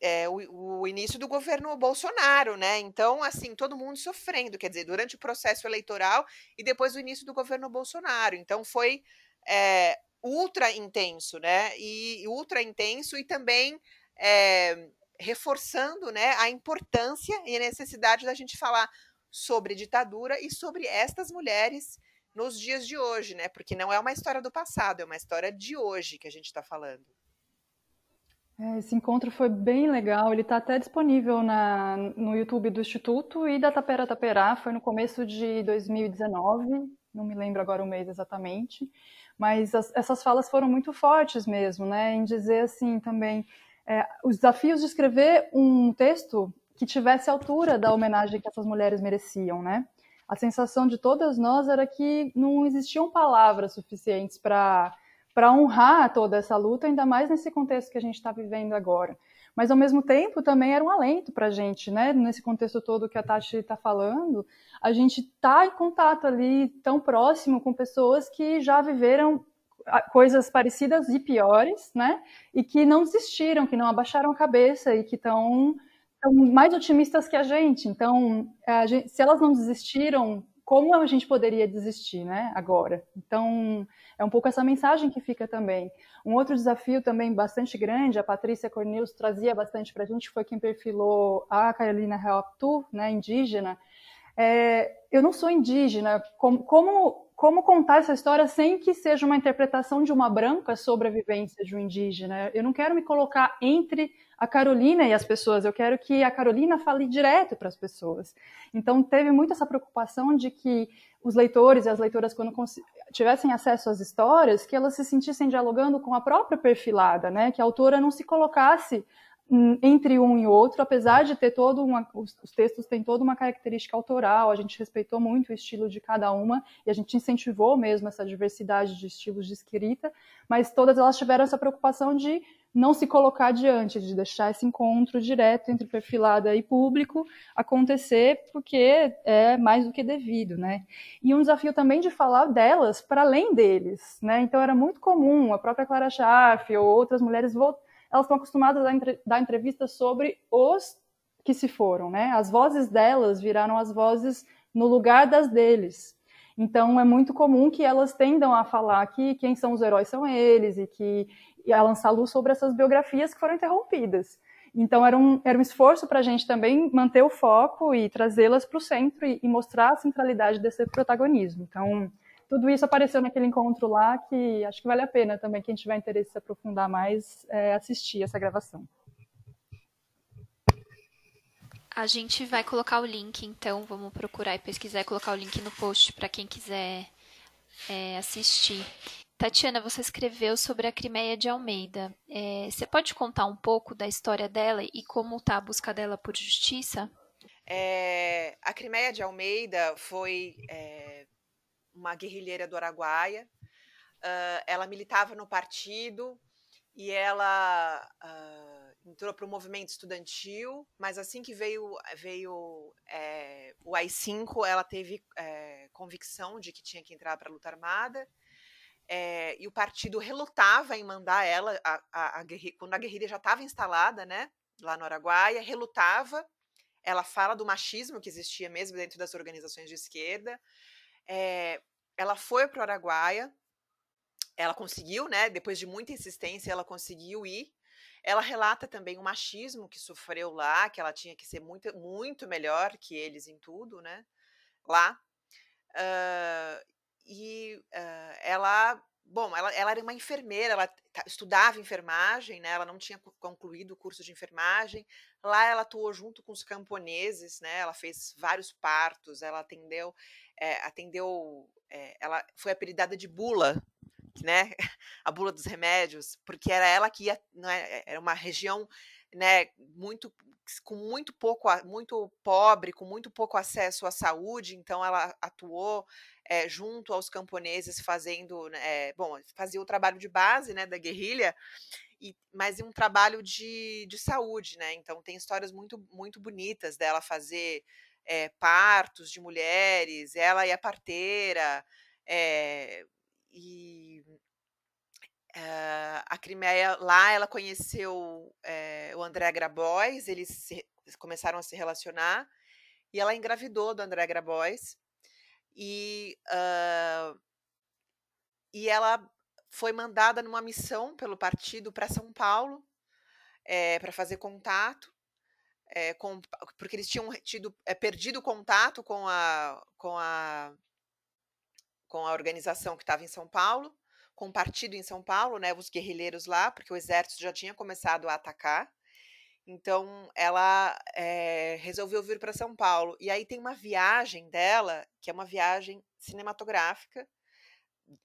é, o, o, início do governo Bolsonaro, né? Então, assim, todo mundo sofrendo, quer dizer, durante o processo eleitoral e depois do início do governo Bolsonaro. Então, foi é, ultra intenso, né? E, ultra intenso e também é, reforçando né, a importância e a necessidade da gente falar sobre ditadura e sobre estas mulheres nos dias de hoje, né? Porque não é uma história do passado, é uma história de hoje que a gente está falando. É, esse encontro foi bem legal, ele está até disponível na, no YouTube do Instituto e da Tapera Taperá, foi no começo de 2019, não me lembro agora o mês exatamente, mas as, essas falas foram muito fortes mesmo, né, em dizer assim também é, os desafios de escrever um texto que tivesse a altura da homenagem que essas mulheres mereciam, né? A sensação de todas nós era que não existiam palavras suficientes para para honrar toda essa luta, ainda mais nesse contexto que a gente está vivendo agora. Mas, ao mesmo tempo, também era um alento para a gente, né? Nesse contexto todo que a Tati está falando, a gente está em contato ali, tão próximo com pessoas que já viveram ah, coisas parecidas e piores, né? E que não desistiram, que não abaixaram a cabeça e que estão mais otimistas que a gente. Então, a gente, se elas não desistiram, como a gente poderia desistir, né? Agora. Então, é um pouco essa mensagem que fica também. Um outro desafio também bastante grande, a Patrícia Cornelius trazia bastante para a gente, foi quem perfilou a Carolina Helptu, né, indígena. É, eu não sou indígena, como, como, como contar essa história sem que seja uma interpretação de uma branca sobre a vivência de um indígena? Eu não quero me colocar entre a Carolina e as pessoas, eu quero que a Carolina fale direto para as pessoas. Então, teve muito essa preocupação de que os leitores e as leitoras, quando tivessem acesso às histórias, que elas se sentissem dialogando com a própria perfilada, né? que a autora não se colocasse entre um e outro, apesar de ter todo uma, os, os, textos têm toda uma característica autoral, a gente respeitou muito o estilo de cada uma e a gente incentivou mesmo essa diversidade de estilos de escrita, mas todas elas tiveram essa preocupação de não se colocar diante, de deixar esse encontro direto entre perfilada e público acontecer, porque é mais do que devido, né? E um desafio também de falar delas para além deles, né? Então era muito comum a própria Clara Schaff ou outras mulheres elas estão acostumadas a entre, dar entrevistas sobre os que se foram, né? As vozes delas viraram as vozes no lugar das deles. Então é muito comum que elas tendam a falar que quem são os heróis são eles e que a lançar luz sobre essas biografias que foram interrompidas. Então era um, era um esforço para a gente também manter o foco e trazê-las para o centro e, e, mostrar a centralidade desse protagonismo. Então tudo isso apareceu naquele encontro lá que acho que vale a pena também, quem tiver interesse em se aprofundar mais, é, assistir essa gravação. A gente vai colocar o link, então vamos procurar e pesquisar e colocar o link no post para quem quiser é, assistir. Tatiana, você escreveu sobre a Crimeia de Almeida. É, você pode contar um pouco da história dela e como está a busca dela por justiça? É, a Crimeia de Almeida foi é, uma guerrilheira do Araguaia. Uh, ela militava no partido e ela uh, entrou para o movimento estudantil, mas assim que veio, veio é, o AI-5, ela teve é, convicção de que tinha que entrar para a luta armada. É, e o partido relutava em mandar ela, a, a, a quando a guerrilha já estava instalada, né, lá no Araguaia, relutava. Ela fala do machismo que existia mesmo dentro das organizações de esquerda. É, ela foi para o Araguaia, ela conseguiu, né? Depois de muita insistência, ela conseguiu ir. Ela relata também o machismo que sofreu lá, que ela tinha que ser muito, muito melhor que eles em tudo, né? Lá. E uh, ela Bom, ela, ela, era uma enfermeira, ela estudava enfermagem, né? Ela não tinha concluído o curso de enfermagem. Lá ela atuou junto com os camponeses, né? Ela fez vários partos, ela atendeu, é, atendeu, é, ela foi apelidada de bula, né? A bula dos remédios, porque era ela que ia, né? Era uma região, né? Muito com muito pouco, muito pobre, com muito pouco acesso à saúde, então ela atuou é, junto aos camponeses fazendo, é, bom, fazia o trabalho de base, né, da guerrilha, e, mas um trabalho de, de saúde, né, então tem histórias muito, muito bonitas dela fazer é, partos de mulheres, ela e a parteira, e Uh, a Crimeia, lá ela conheceu o André Grabois, eles se, começaram a se relacionar, e ela engravidou do André Grabois, e, uh, e ela foi mandada numa missão pelo partido para São Paulo é, para fazer contato, é, com, porque eles tinham tido é, perdido contato com a, com a com a organização que estava em São Paulo, com o partido em São Paulo, né, os guerrilheiros lá, porque o exército já tinha começado a atacar. Então, ela é, resolveu vir para São Paulo. E aí tem uma viagem dela, que é uma viagem cinematográfica,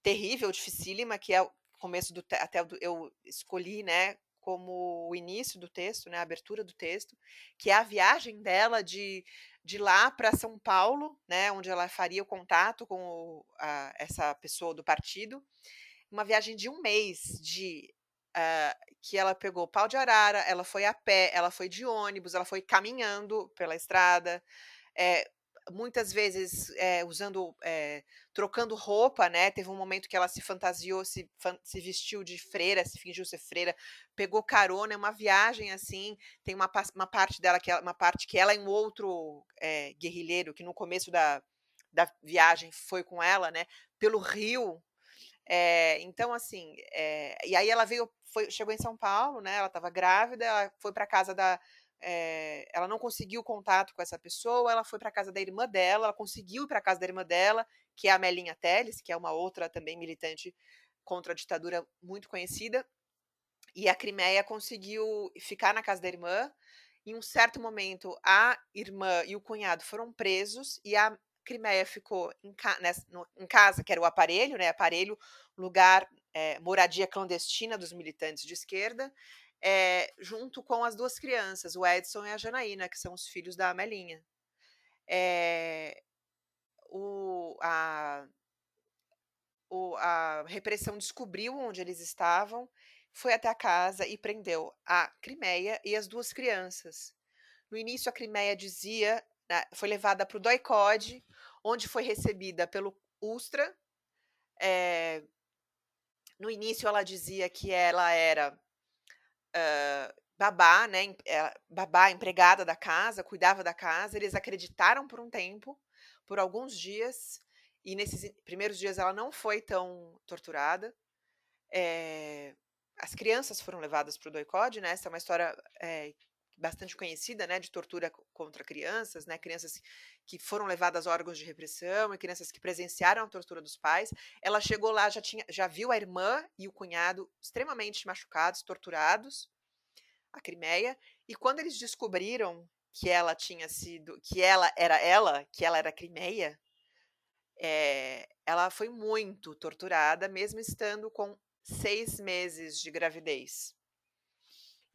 terrível, dificílima, que é o começo do até eu escolhi, né, como o início do texto, né, a abertura do texto, que é a viagem dela de, de lá para São Paulo, né, onde ela faria o contato com o, a, essa pessoa do partido, uma viagem de um mês de uh, que ela pegou pau de arara, ela foi a pé, ela foi de ônibus, ela foi caminhando pela estrada, é, muitas vezes é, usando, é, trocando roupa, né? Teve um momento que ela se fantasiou, se, se vestiu de freira, se fingiu ser freira, pegou carona, é uma viagem assim. Tem uma, uma parte dela que ela, uma parte que ela e um outro é, guerrilheiro que no começo da, da viagem foi com ela, né? Pelo rio. É, então, assim, é, e aí ela veio, foi, chegou em São Paulo, né? Ela estava grávida, ela foi para casa da, é, ela não conseguiu contato com essa pessoa, ela foi para casa da irmã dela, ela conseguiu ir para casa da irmã dela, que é a Melinha Teles, que é uma outra também militante contra a ditadura muito conhecida. E a Crimeia conseguiu ficar na casa da irmã. Em um certo momento, a irmã e o cunhado foram presos e a Crimeia ficou em, ca nessa, no, em casa, que era o aparelho, né? Aparelho, lugar, é, moradia clandestina dos militantes de esquerda é, junto com as duas crianças, o Edson e a Janaína, que são os filhos da Amelinha. É, o, a, o, a repressão descobriu onde eles estavam, foi até a casa e prendeu a Crimeia e as duas crianças. No início, a Crimeia dizia, né, foi levada para o Doicode, onde foi recebida pelo Ustra. É, no início, ela dizia que ela era uh, babá, né, eh, babá, empregada da casa, cuidava da casa. Eles acreditaram por um tempo, por alguns dias, e nesses primeiros dias ela não foi tão torturada. É, as crianças foram levadas para o doicode, né? Essa é uma história é, bastante conhecida, né, de tortura contra crianças, né, crianças que foram levadas a órgãos de repressão e crianças que presenciaram a tortura dos pais. Ela chegou lá, já tinha, já viu a irmã e o cunhado extremamente machucados, torturados, a Crimeia, e quando eles descobriram que ela tinha sido, que ela era ela, que ela era Crimeia, é, ela foi muito torturada, mesmo estando com seis meses de gravidez.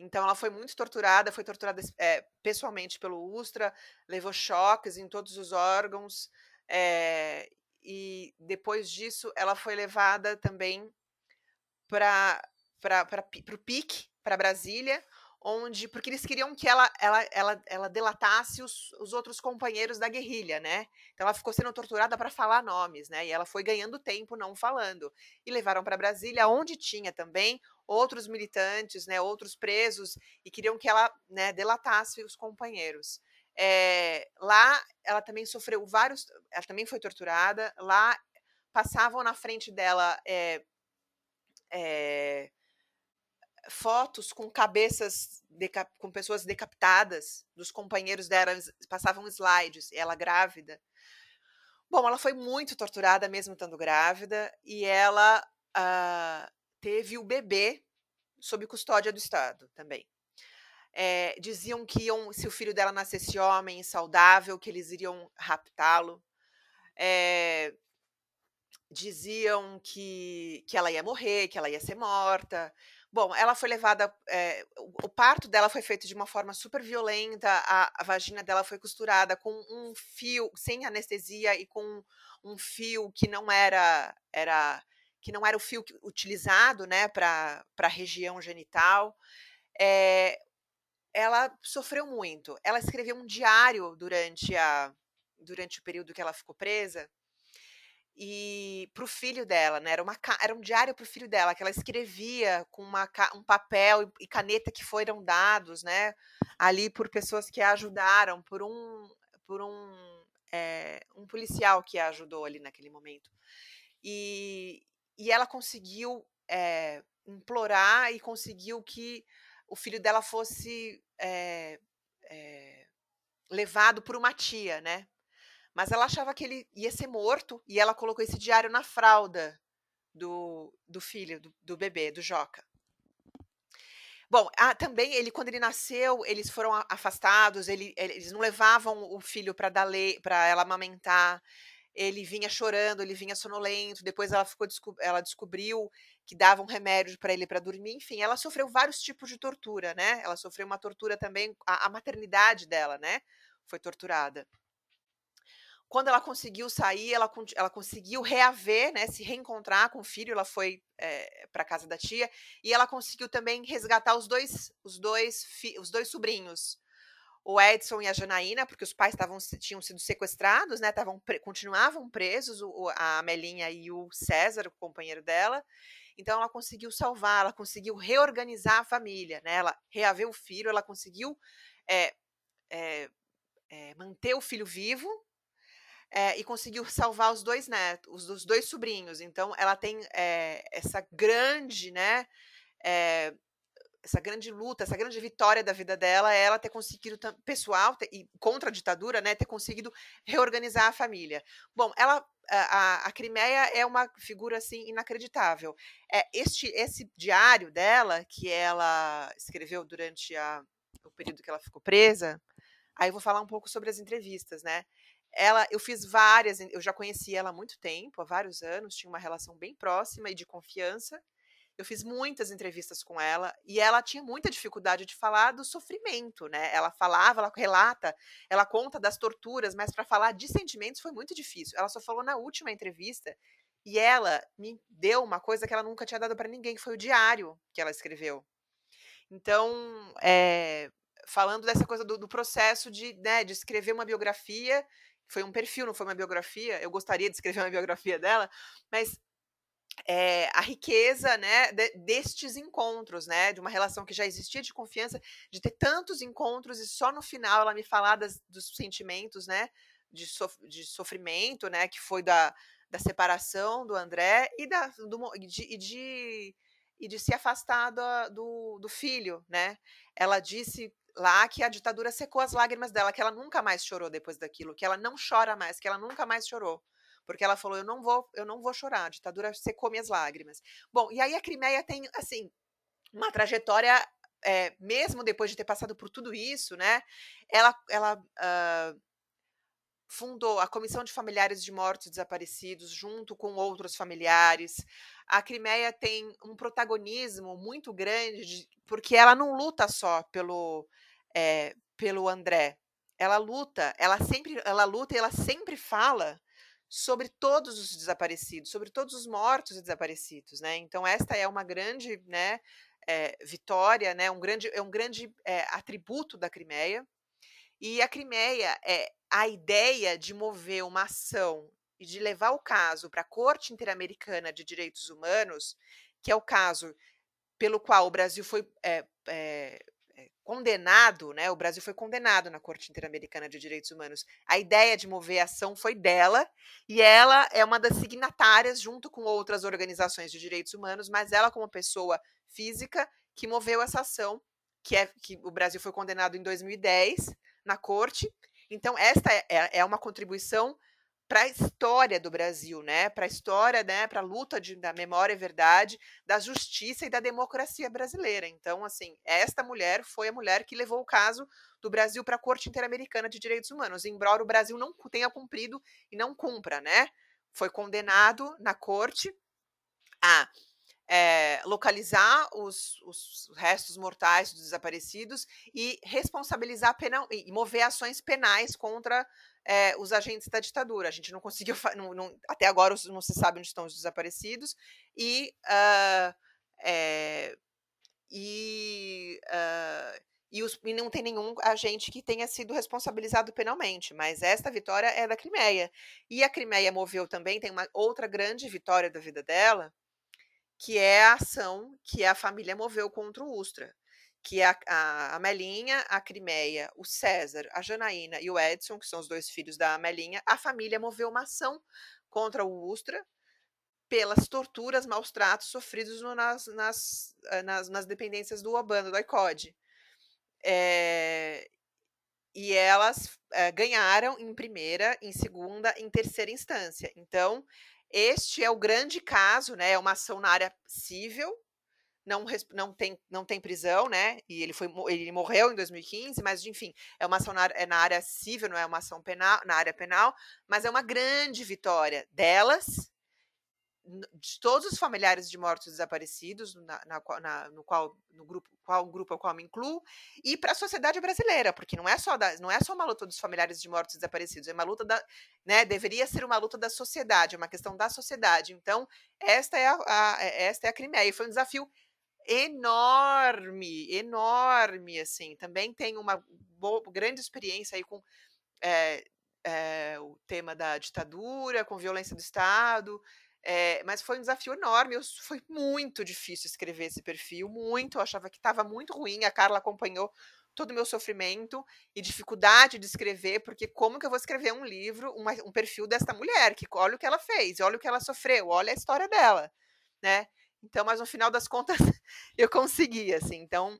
Então ela foi muito torturada, foi torturada é, pessoalmente pelo Ustra, levou choques em todos os órgãos, é, e depois disso ela foi levada também para o PIC, para Brasília, onde porque eles queriam que ela ela ela, ela delatasse os, os outros companheiros da guerrilha, né? Então ela ficou sendo torturada para falar nomes, né? E ela foi ganhando tempo não falando. E levaram para Brasília, onde tinha também outros militantes, né, outros presos e queriam que ela, né, delatasse os companheiros. É, lá ela também sofreu vários, ela também foi torturada. Lá passavam na frente dela é, é, fotos com cabeças com pessoas decapitadas dos companheiros dela, passavam slides, ela grávida. Bom, ela foi muito torturada mesmo estando grávida e ela uh, teve o bebê sob custódia do Estado também. É, diziam que iam, se o filho dela nascesse homem saudável, que eles iriam raptá-lo. É, diziam que, que ela ia morrer, que ela ia ser morta. Bom, ela foi levada. É, o, parto dela foi feito de uma forma super violenta. A, a, vagina dela foi costurada com um fio, sem anestesia e com um fio que não era. era que não era o fio utilizado né, para a região genital. É, ela sofreu muito. Ela escreveu um diário durante, a, durante o período que ela ficou presa, e para o filho dela, né? Era, uma, era um diário para o filho dela que ela escrevia com uma, um papel e caneta que foram dados, né? Ali por pessoas que a ajudaram, por um, por um, é, um policial que a ajudou ali naquele momento. E, e ela conseguiu é, implorar e conseguiu que o filho dela fosse é, levado por uma tia, né? Mas ela achava que ele ia ser morto e ela colocou esse diário na fralda do, do filho, do, do bebê, do Joca. Bom, ah, também ele quando ele nasceu, eles foram afastados, ele, eles não levavam o filho para dar para ela amamentar. Ele vinha chorando, ele vinha sonolento, depois ela ficou ela descobriu que dava um remédio para ele para dormir, enfim, ela sofreu vários tipos de tortura, né? Ela sofreu uma tortura também, a, a maternidade dela, né? Foi torturada quando ela conseguiu sair, ela, ela conseguiu reaver, né, se reencontrar com o filho, ela foi é, eh, para casa da tia e ela conseguiu também resgatar os dois, os dois, os dois sobrinhos, o Edson e a Janaína, porque os pais tavam, tinham sido sequestrados, né, tavam, continuavam presos, o, a Melinha e o César, o companheiro dela. Então ela conseguiu salvar, ela conseguiu reorganizar a família, né? Ela reaver o filho, ela conseguiu é, é, manter o filho vivo, é, e conseguiu salvar os dois netos, os, dois sobrinhos. Então, ela tem é, essa grande, né? Essa grande luta, essa grande vitória da vida dela é ela ter conseguido, pessoal, ter, e contra a ditadura, né, ter conseguido reorganizar a família. Bom, ela, a, a Crimeia é uma figura, assim, inacreditável. É, este, esse diário dela, que ela escreveu durante a, o período que ela ficou presa, aí eu vou falar um pouco sobre as entrevistas, né, ela, eu fiz várias, eu já conhecia ela há muito tempo, há vários anos, tinha uma relação bem próxima e de confiança. Eu fiz muitas entrevistas com ela e ela tinha muita dificuldade de falar do sofrimento, né? Ela falava, ela relata, ela conta das torturas, mas para falar de sentimentos foi muito difícil. Ela só falou na última entrevista e ela me deu uma coisa que ela nunca tinha dado para ninguém, que foi o diário que ela escreveu. Então, é, falando dessa coisa do, do processo de, né, de escrever uma biografia foi um perfil, não foi uma biografia. Eu gostaria de escrever uma biografia dela, mas é, a riqueza né, de, destes encontros, né, de uma relação que já existia de confiança, de ter tantos encontros e só no final ela me falar das, dos sentimentos, né, de, sof, de sofrimento, né, que foi da, da separação do André e, da, do, de, de, e de se afastar do, do, do filho, né. Ela disse lá que a ditadura secou as lágrimas dela, que ela nunca mais chorou depois daquilo, que ela não chora mais, que ela nunca mais chorou. Porque ela falou: "Eu não vou, eu não vou chorar, ditadura secou minhas lágrimas". Bom, e aí a Crimeia tem assim, uma trajetória é, mesmo depois de ter passado por tudo isso, né? Ela ela uh, fundou a Comissão de Familiares de Mortos e Desaparecidos, junto com outros familiares. A Crimeia tem um protagonismo muito grande, de, porque ela não luta só pelo, é, pelo André. Ela luta, ela sempre, ela luta e ela sempre fala sobre todos os desaparecidos, sobre todos os mortos e desaparecidos, né? Então esta é uma grande, né, é, vitória, né? Um grande, é um grande é, atributo da Crimeia. E a Crimeia é a ideia de mover uma ação e de levar o caso para a Corte Interamericana de Direitos Humanos, que é o caso pelo qual o Brasil foi é, é, condenado, né? O Brasil foi condenado na Corte Interamericana de Direitos Humanos. A ideia de mover a ação foi dela, e ela é uma das signatárias, junto com outras organizações de direitos humanos, mas ela, como pessoa física, que moveu essa ação, que é que o Brasil foi condenado em 2010 na corte, então, esta é, é, é uma contribuição para a história do Brasil, né? Para a história, né? Para a luta de, da memória e verdade, da justiça e da democracia brasileira. Então, assim, esta mulher foi a mulher que levou o caso do Brasil para a Corte Interamericana de Direitos Humanos, embora o Brasil não tenha cumprido e não cumpra, né? Foi condenado na corte a é, localizar os, os, restos mortais dos desaparecidos e responsabilizar penal, e mover ações penais contra é, os agentes da ditadura. A gente não conseguiu, não, não, até agora não se sabe onde estão os desaparecidos e uh, é, e, uh, e, os, e, não tem nenhum agente que tenha sido responsabilizado penalmente, mas esta vitória é da Crimeia. E a Crimeia moveu também, tem uma outra grande vitória da vida dela, que é a ação que a família moveu contra o Ustra, que é a, a Amelinha, a Crimeia, o César, a Janaína e o Edson, que são os dois filhos da Amelinha, a família moveu uma ação contra o Ustra pelas torturas, maus tratos sofridos no, nas, nas, eh, nas, nas, dependências do Obando, do ICOD. É, e elas é, ganharam em primeira, em segunda, em terceira instância. Então, este é o grande caso, né? É uma ação na área civil, não, não, tem, não tem prisão, né? E ele, foi, ele morreu em 2015, mas enfim, é uma ação na, é na área civil, não é uma ação penal, na área penal, mas é uma grande vitória delas de todos os familiares de mortos desaparecidos, na, na, na, no qual no grupo, qual grupo ao qual me incluo, e para a sociedade brasileira, porque não é só da, não é só uma luta dos familiares de mortos desaparecidos, é uma luta da, né, deveria ser uma luta da sociedade, é uma questão da sociedade. Então, esta é a, a é, esta é a Crimeia, e foi um desafio enorme, enorme, assim. Também tenho uma boa, grande experiência aí com é, é, o tema da ditadura, com violência do Estado, é, mas foi um desafio enorme. Eu, foi muito difícil escrever esse perfil, muito. Eu achava que estava muito ruim. A Carla acompanhou todo o meu sofrimento e dificuldade de escrever, porque como que eu vou escrever um livro, uma, um perfil desta mulher, que olha o que ela fez, olha o que ela sofreu, olha a história dela, né? Então, mas no final das contas, eu consegui, assim. Então,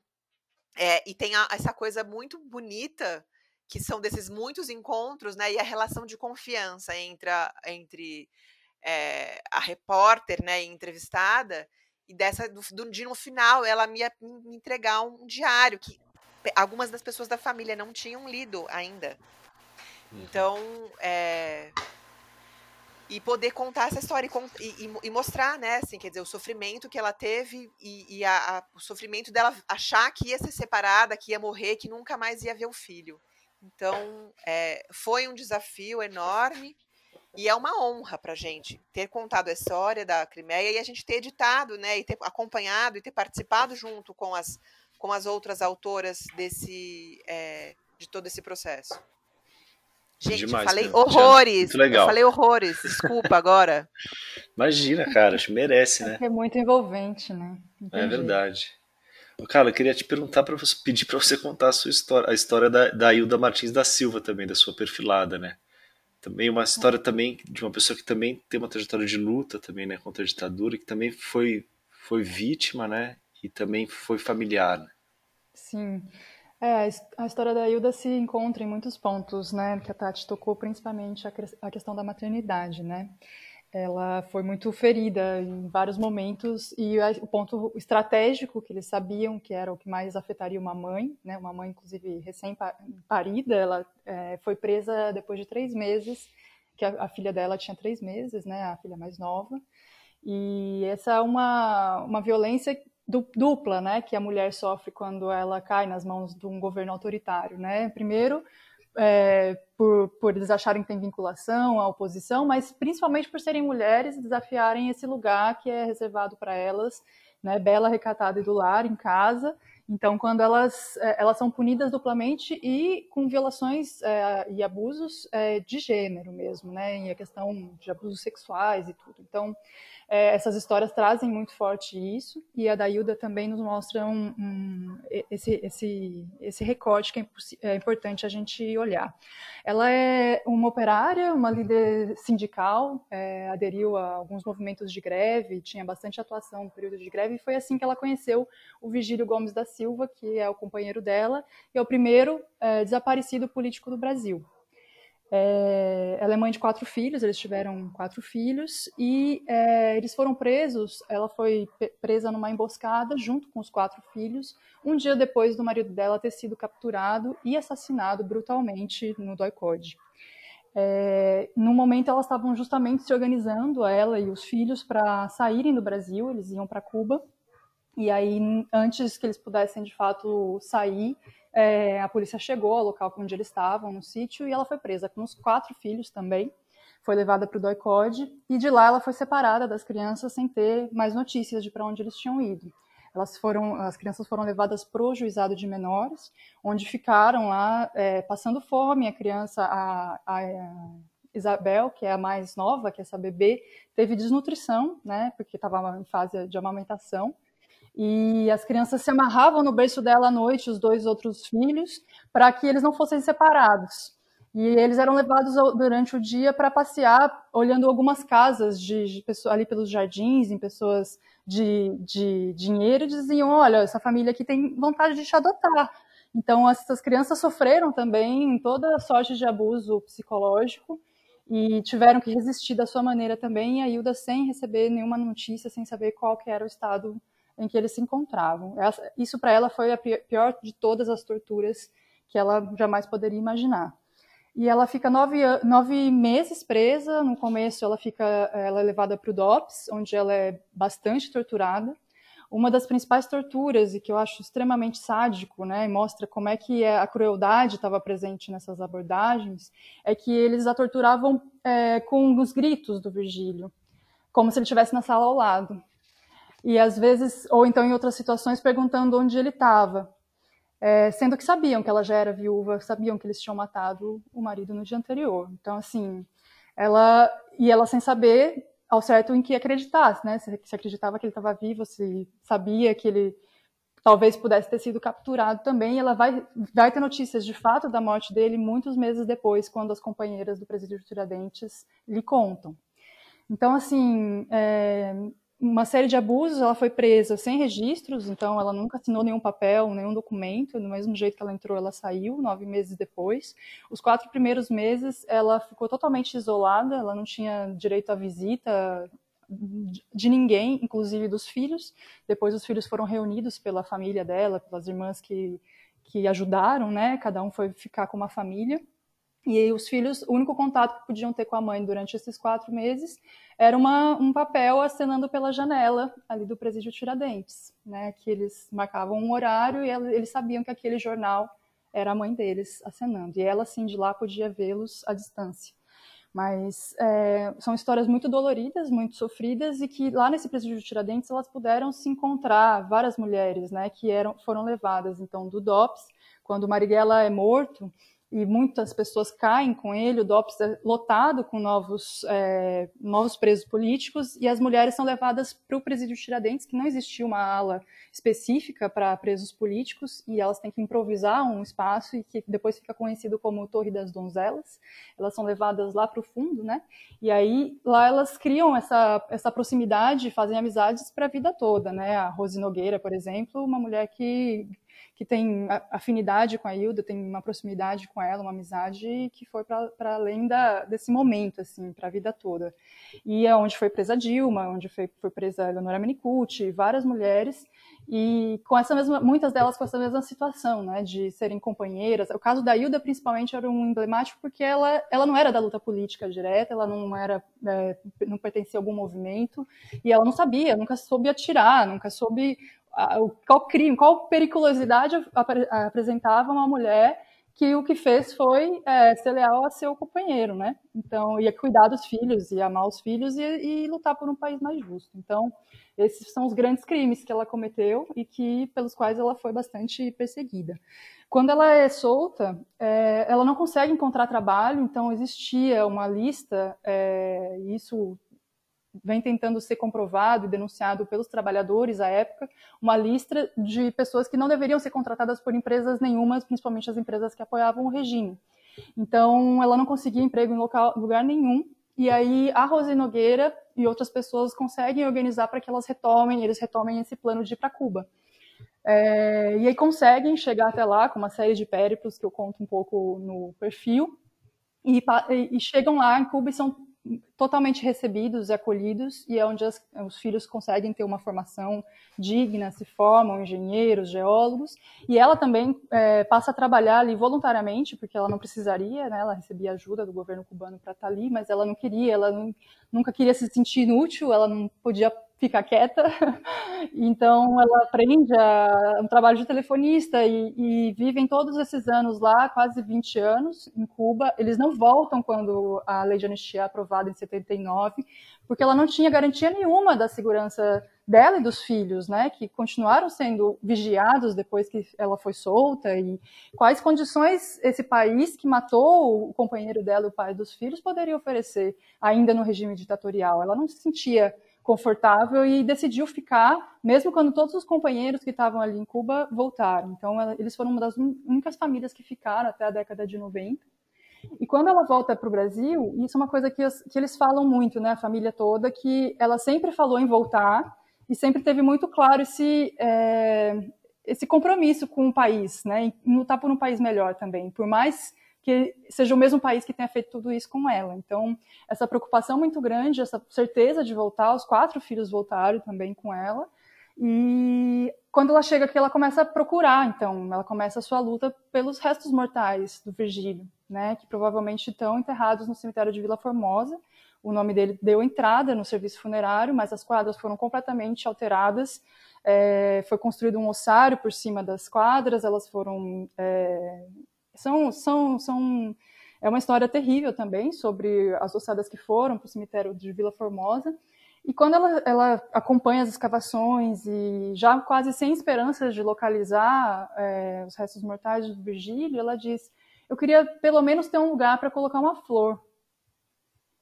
é, e tem a, essa coisa muito bonita que são desses muitos encontros, né? E a relação de confiança entre a, entre é, a repórter, né, entrevistada, e dessa do, do, de no final ela me, me entregar um diário que algumas das pessoas da família não tinham lido ainda. Uhum. Então, é, e poder contar essa história e, e, e, mostrar, né, assim, quer dizer, o sofrimento que ela teve e, e a, a, o sofrimento dela achar que ia ser separada, que ia morrer, que nunca mais ia ver o filho. Então, é, foi um desafio enorme e é uma honra para a gente ter contado a história da Crimeia e a gente ter editado, né, e ter acompanhado e ter participado junto com as, com as outras autoras desse, é, de todo esse processo. Gente, Demais, falei né? horrores. Muito legal. Eu falei horrores. Desculpa agora. Imagina, cara, acho que merece, né? É muito envolvente, né? Entendi. É verdade. Cara, eu queria te perguntar para você pedir para você contar a sua história, a história da, da Hilda Martins da Silva também, da sua perfilada, né? Também uma história também de uma pessoa que também tem uma trajetória de luta também, né, contra a ditadura, que também foi foi vítima, né, e também foi familiar. Né? Sim. É, a história da Hilda se encontra em muitos pontos, né, que a Tati tocou principalmente a questão da maternidade, né. Ela foi muito ferida em vários momentos e o ponto estratégico que eles sabiam que era o que mais afetaria uma mãe, né, uma mãe inclusive recém-parida, ela é, foi presa depois de três meses, que a, a, filha dela tinha três meses, né, a filha mais nova, e essa é uma, uma violência dupla, né, que a mulher sofre quando ela cai nas mãos de um governo autoritário, né, primeiro é, por, por eles acharem que tem vinculação à oposição, mas principalmente por serem mulheres e desafiarem esse lugar que é reservado para elas, né, bela, recatada e do lar, em casa. Então, quando elas, é, elas são punidas duplamente e com violações é, e abusos é, de gênero mesmo, né, e a questão de abusos sexuais e tudo. Então, é, essas histórias trazem muito forte isso, e a Dailda também nos mostra um, um, esse, esse, esse recorte que é, é, importante a gente olhar. Ela é uma operária, uma líder sindical, é, aderiu a alguns movimentos de greve, tinha bastante atuação no período de greve, e foi assim que ela conheceu o Vigílio Gomes da Silva, que é o companheiro dela, e é o primeiro é, desaparecido político do Brasil. É, ela é mãe de quatro filhos, eles tiveram quatro filhos e é, eles foram presos. Ela foi presa numa emboscada junto com os quatro filhos, um dia depois do marido dela ter sido capturado e assassinado brutalmente no Doicode. É, no momento, elas estavam justamente se organizando, ela e os filhos, para saírem do Brasil, eles iam para Cuba. E aí, antes que eles pudessem de fato sair, é, a polícia chegou ao local onde eles estavam, no sítio, e ela foi presa com os quatro filhos também. Foi levada para o doicode e de lá ela foi separada das crianças sem ter mais notícias de para onde eles tinham ido. Elas foram, as crianças foram levadas para o juizado de menores, onde ficaram lá é, passando fome. A criança, a, a, Isabel, que é a mais nova, que é essa bebê, teve desnutrição, né, porque estava em fase de amamentação. E as crianças se amarravam no berço dela à noite, os dois outros filhos, para que eles não fossem separados. E eles eram levados durante o dia para passear, olhando algumas casas de, de ali pelos jardins, em pessoas de, de dinheiro, e diziam: Olha, essa família aqui tem vontade de te adotar. Então, essas crianças sofreram também toda sorte de abuso psicológico e tiveram que resistir da sua maneira também. E a Hilda, sem receber nenhuma notícia, sem saber qual que era o estado em que eles se encontravam. Isso para ela foi a pior de todas as torturas que ela jamais poderia imaginar. E ela fica nove, nove meses presa. No começo, ela fica, ela é levada para o DOPS, onde ela é bastante torturada. Uma das principais torturas, e que eu acho extremamente sádico, né, e mostra como é que a crueldade estava presente nessas abordagens, é que eles a torturavam é, com os gritos do Virgílio, como se ele estivesse na sala ao lado. E às vezes, ou então em outras situações, perguntando onde ele estava é, sendo que sabiam que ela já era viúva, sabiam que eles tinham matado o marido no dia anterior. Então, assim, ela e ela sem saber ao certo em que acreditasse, né? Se, se acreditava que ele estava vivo, se sabia que ele talvez pudesse ter sido capturado também. ela vai, vai ter notícias de fato da morte dele muitos meses depois, quando as companheiras do presídio de Tiradentes lhe contam. Então, assim, é, uma série de abusos, ela foi presa sem registros, então ela nunca assinou nenhum papel, nenhum documento, do mesmo jeito que ela entrou, ela saiu nove meses depois. Os quatro primeiros meses, ela ficou totalmente isolada, ela não tinha direito à visita de ninguém, inclusive dos filhos. Depois os filhos foram reunidos pela família dela, pelas irmãs que, que ajudaram, né? Cada um foi ficar com uma família. E aí os filhos, o único contato que podiam ter com a mãe durante esses quatro meses era uma, um papel acenando pela janela ali do presídio Tiradentes, né? Que eles marcavam um horário e eles sabiam que aquele jornal era a mãe deles acenando. E ela, assim, de lá podia vê-los à distância. Mas é, são histórias muito doloridas, muito sofridas, e que lá nesse presídio Tiradentes elas puderam se encontrar, várias mulheres, né? Que eram, foram levadas, então, do DOPS, quando Marighella é morto, e muitas pessoas caem com ele, o DOPS é lotado com novos, é, novos presos políticos, e as mulheres são levadas para o presídio Tiradentes, que não existia uma ala específica para presos políticos, e elas têm que improvisar um espaço, e que depois fica conhecido como Torre das Donzelas. Elas são levadas lá para o fundo, né? E aí, lá elas criam essa, essa proximidade, fazem amizades para a vida toda, né? A Rose Nogueira, por exemplo, uma mulher que que tem afinidade com a Hilda, tem uma proximidade com ela, uma amizade que foi para além da, desse momento, assim, para a vida toda. E é onde foi presa Dilma, onde foi, foi presa Eleonora Menicucci, várias mulheres, e com essa mesma, muitas delas com essa mesma situação, né, de serem companheiras. O caso da Hilda, principalmente, era um emblemático porque ela, ela não era da luta política direta, ela não era, é, não pertencia a algum movimento, e ela não sabia, nunca soube atirar, nunca soube qual crime, qual periculosidade apresentava uma mulher que o que fez foi é, ser leal a seu companheiro, né? Então, ia cuidar dos filhos, ia amar os filhos e, e, lutar por um país mais justo. Então, esses são os grandes crimes que ela cometeu e que pelos quais ela foi bastante perseguida. Quando ela é solta, é, ela não consegue encontrar trabalho, então existia uma lista, é, isso vem tentando ser comprovado e denunciado pelos trabalhadores à época, uma lista de pessoas que não deveriam ser contratadas por empresas nenhumas, principalmente as empresas que apoiavam o regime. Então, ela não conseguia emprego em local, lugar nenhum, e aí a Rose Nogueira e outras pessoas conseguem organizar para que elas retomem, eles retomem esse plano de ir para Cuba. É, e aí conseguem chegar até lá com uma série de périplos que eu conto um pouco no perfil, e, e chegam lá em Cuba e são totalmente recebidos e acolhidos e é onde as, os filhos conseguem ter uma formação digna, se formam engenheiros, geólogos e ela também é, passa a trabalhar ali voluntariamente porque ela não precisaria, né? Ela recebia ajuda do governo cubano para estar tá ali, mas ela não queria, ela não, nunca queria se sentir inútil, ela não podia fica quieta. Então, ela aprende a, um trabalho de telefonista e, e, vivem todos esses anos lá, quase 20 anos, em Cuba. Eles não voltam quando a lei de anistia é aprovada em 79, porque ela não tinha garantia nenhuma da segurança dela e dos filhos, né, que continuaram sendo vigiados depois que ela foi solta e quais condições esse país que matou o companheiro dela, o pai dos filhos, poderia oferecer ainda no regime ditatorial. Ela não se sentia confortável e decidiu ficar, mesmo quando todos os companheiros que estavam ali em Cuba voltaram. Então, ela, eles foram uma das únicas famílias que ficaram até a década de 90. E quando ela volta para o Brasil, isso é uma coisa que, que, eles falam muito, né, a família toda, que ela sempre falou em voltar e sempre teve muito claro esse, é, esse compromisso com o país, né, em lutar por um país melhor também. Por mais que seja o mesmo país que tenha feito tudo isso com ela. Então, essa preocupação muito grande, essa certeza de voltar, os quatro filhos voltaram também com ela, E quando ela chega aqui, ela começa a procurar, então, ela começa a sua luta pelos restos mortais do Virgílio, né, que provavelmente estão enterrados no cemitério de Vila Formosa. O nome dele deu entrada no serviço funerário, mas as quadras foram completamente alteradas. É, foi construído um ossário por cima das quadras, elas foram. É, são, são, são. É uma história terrível também sobre as ossadas que foram para o cemitério de Vila Formosa. E quando ela, ela, acompanha as escavações e já quase sem esperanças de localizar é, os restos mortais do Virgílio, ela diz: Eu queria pelo menos ter um lugar para colocar uma flor.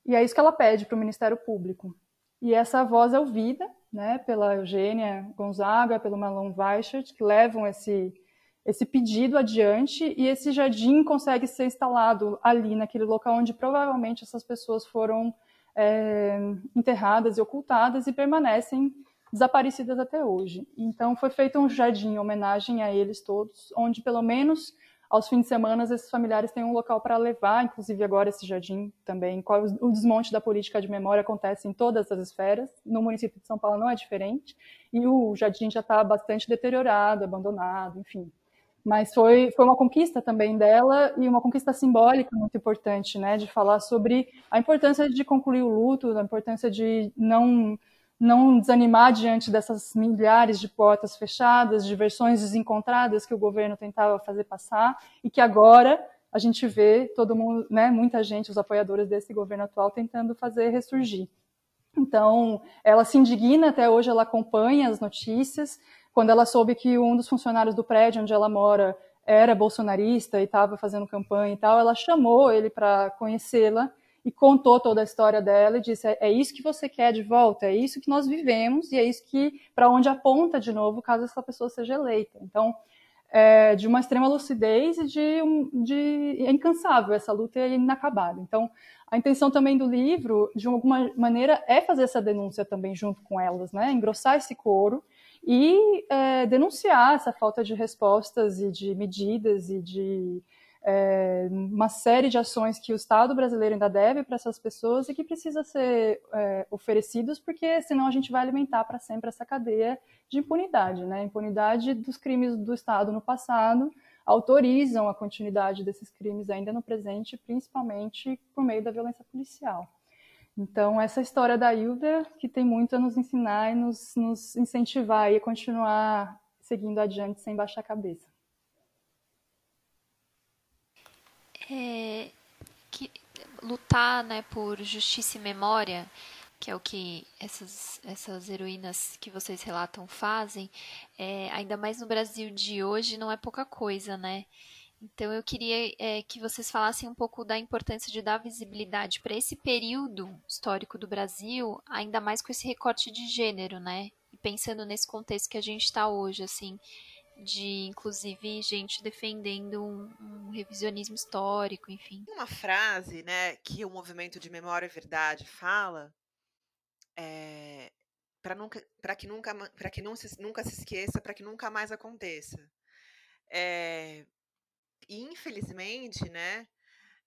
E é isso que ela pede para o Ministério Público. E essa voz é ouvida né, pela Eugênia Gonzaga, pelo Malon Weichert, que levam esse, esse pedido adiante e esse jardim consegue ser instalado ali, naquele local onde provavelmente essas pessoas foram é, enterradas e ocultadas e permanecem desaparecidas até hoje. Então foi feito um jardim em homenagem a eles todos, onde pelo menos aos fins de semana esses familiares têm um local para levar, inclusive agora esse jardim também. O desmonte da política de memória acontece em todas as esferas, no município de São Paulo não é diferente, e o jardim já está bastante deteriorado, abandonado, enfim. Mas foi, foi uma conquista também dela e uma conquista simbólica muito importante, né, de falar sobre a importância de concluir o luto, a importância de não não desanimar diante dessas milhares de portas fechadas, de versões desencontradas que o governo tentava fazer passar e que agora a gente vê todo mundo, né, muita gente, os apoiadores desse governo atual tentando fazer ressurgir. Então, ela se indigna até hoje, ela acompanha as notícias, quando ela soube que um dos funcionários do prédio onde ela mora era bolsonarista e estava fazendo campanha e tal, ela chamou ele para conhecê-la e contou toda a história dela e disse: é, é, isso que você quer de volta, é isso que nós vivemos e é isso que para onde aponta de novo caso essa pessoa seja eleita. Então, é, de uma extrema lucidez e de, de é incansável essa luta é inacabada. Então, a intenção também do livro, de alguma maneira, é fazer essa denúncia também junto com elas, né? Engrossar esse coro e é, denunciar essa falta de respostas e de medidas e de é, uma série de ações que o Estado brasileiro ainda deve para essas pessoas e que precisa ser é, oferecidos, porque senão a gente vai alimentar para sempre essa cadeia de impunidade, né? Impunidade dos crimes do Estado no passado autorizam a continuidade desses crimes ainda no presente, principalmente por meio da violência policial. Então, essa história da Hilda, que tem muito a nos ensinar e nos, nos incentivar a continuar seguindo adiante sem baixar a cabeça. É, que, lutar né, por justiça e memória, que é o que essas, essas heroínas que vocês relatam fazem, é, ainda mais no Brasil de hoje, não é pouca coisa, né? Então eu queria é, que vocês falassem um pouco da importância de dar visibilidade para esse período histórico do Brasil, ainda mais com esse recorte de gênero, né? E pensando nesse contexto que a gente está hoje, assim, de inclusive gente defendendo um, um, revisionismo histórico, enfim. Uma frase, né, que o movimento de memória e verdade fala é para nunca, para que nunca, para que não se, nunca se esqueça, para que nunca mais aconteça. É, e infelizmente, né,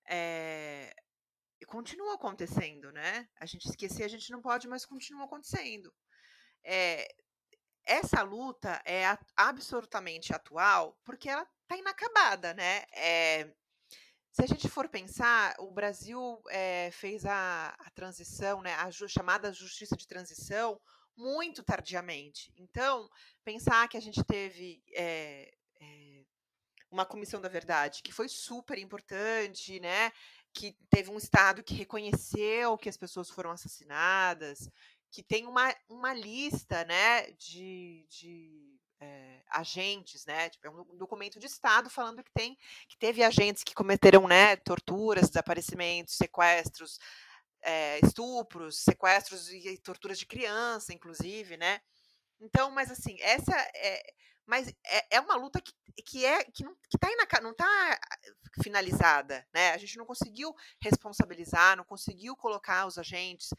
é, continua acontecendo, né? A gente esquecer, a gente não pode, mas continua acontecendo. É, essa luta é absolutamente atual porque ela está inacabada, né? É, se a gente for pensar, o Brasil é, fez a, a, transição, né, a ju, chamada justiça de transição, muito tardiamente. Então, pensar que a gente teve é, uma comissão da verdade, que foi super importante, né? Que teve um Estado que reconheceu que as pessoas foram assassinadas, que tem uma, uma lista, né, de, de é, agentes, né? Tipo, é um documento de Estado falando que tem que teve agentes que cometeram, né, torturas, desaparecimentos, sequestros, é, estupros, sequestros e torturas de criança, inclusive, né? Então, mas assim, essa é, mas é, é uma luta que, que é que não que tá não está finalizada, né? A gente não conseguiu responsabilizar, não conseguiu colocar os agentes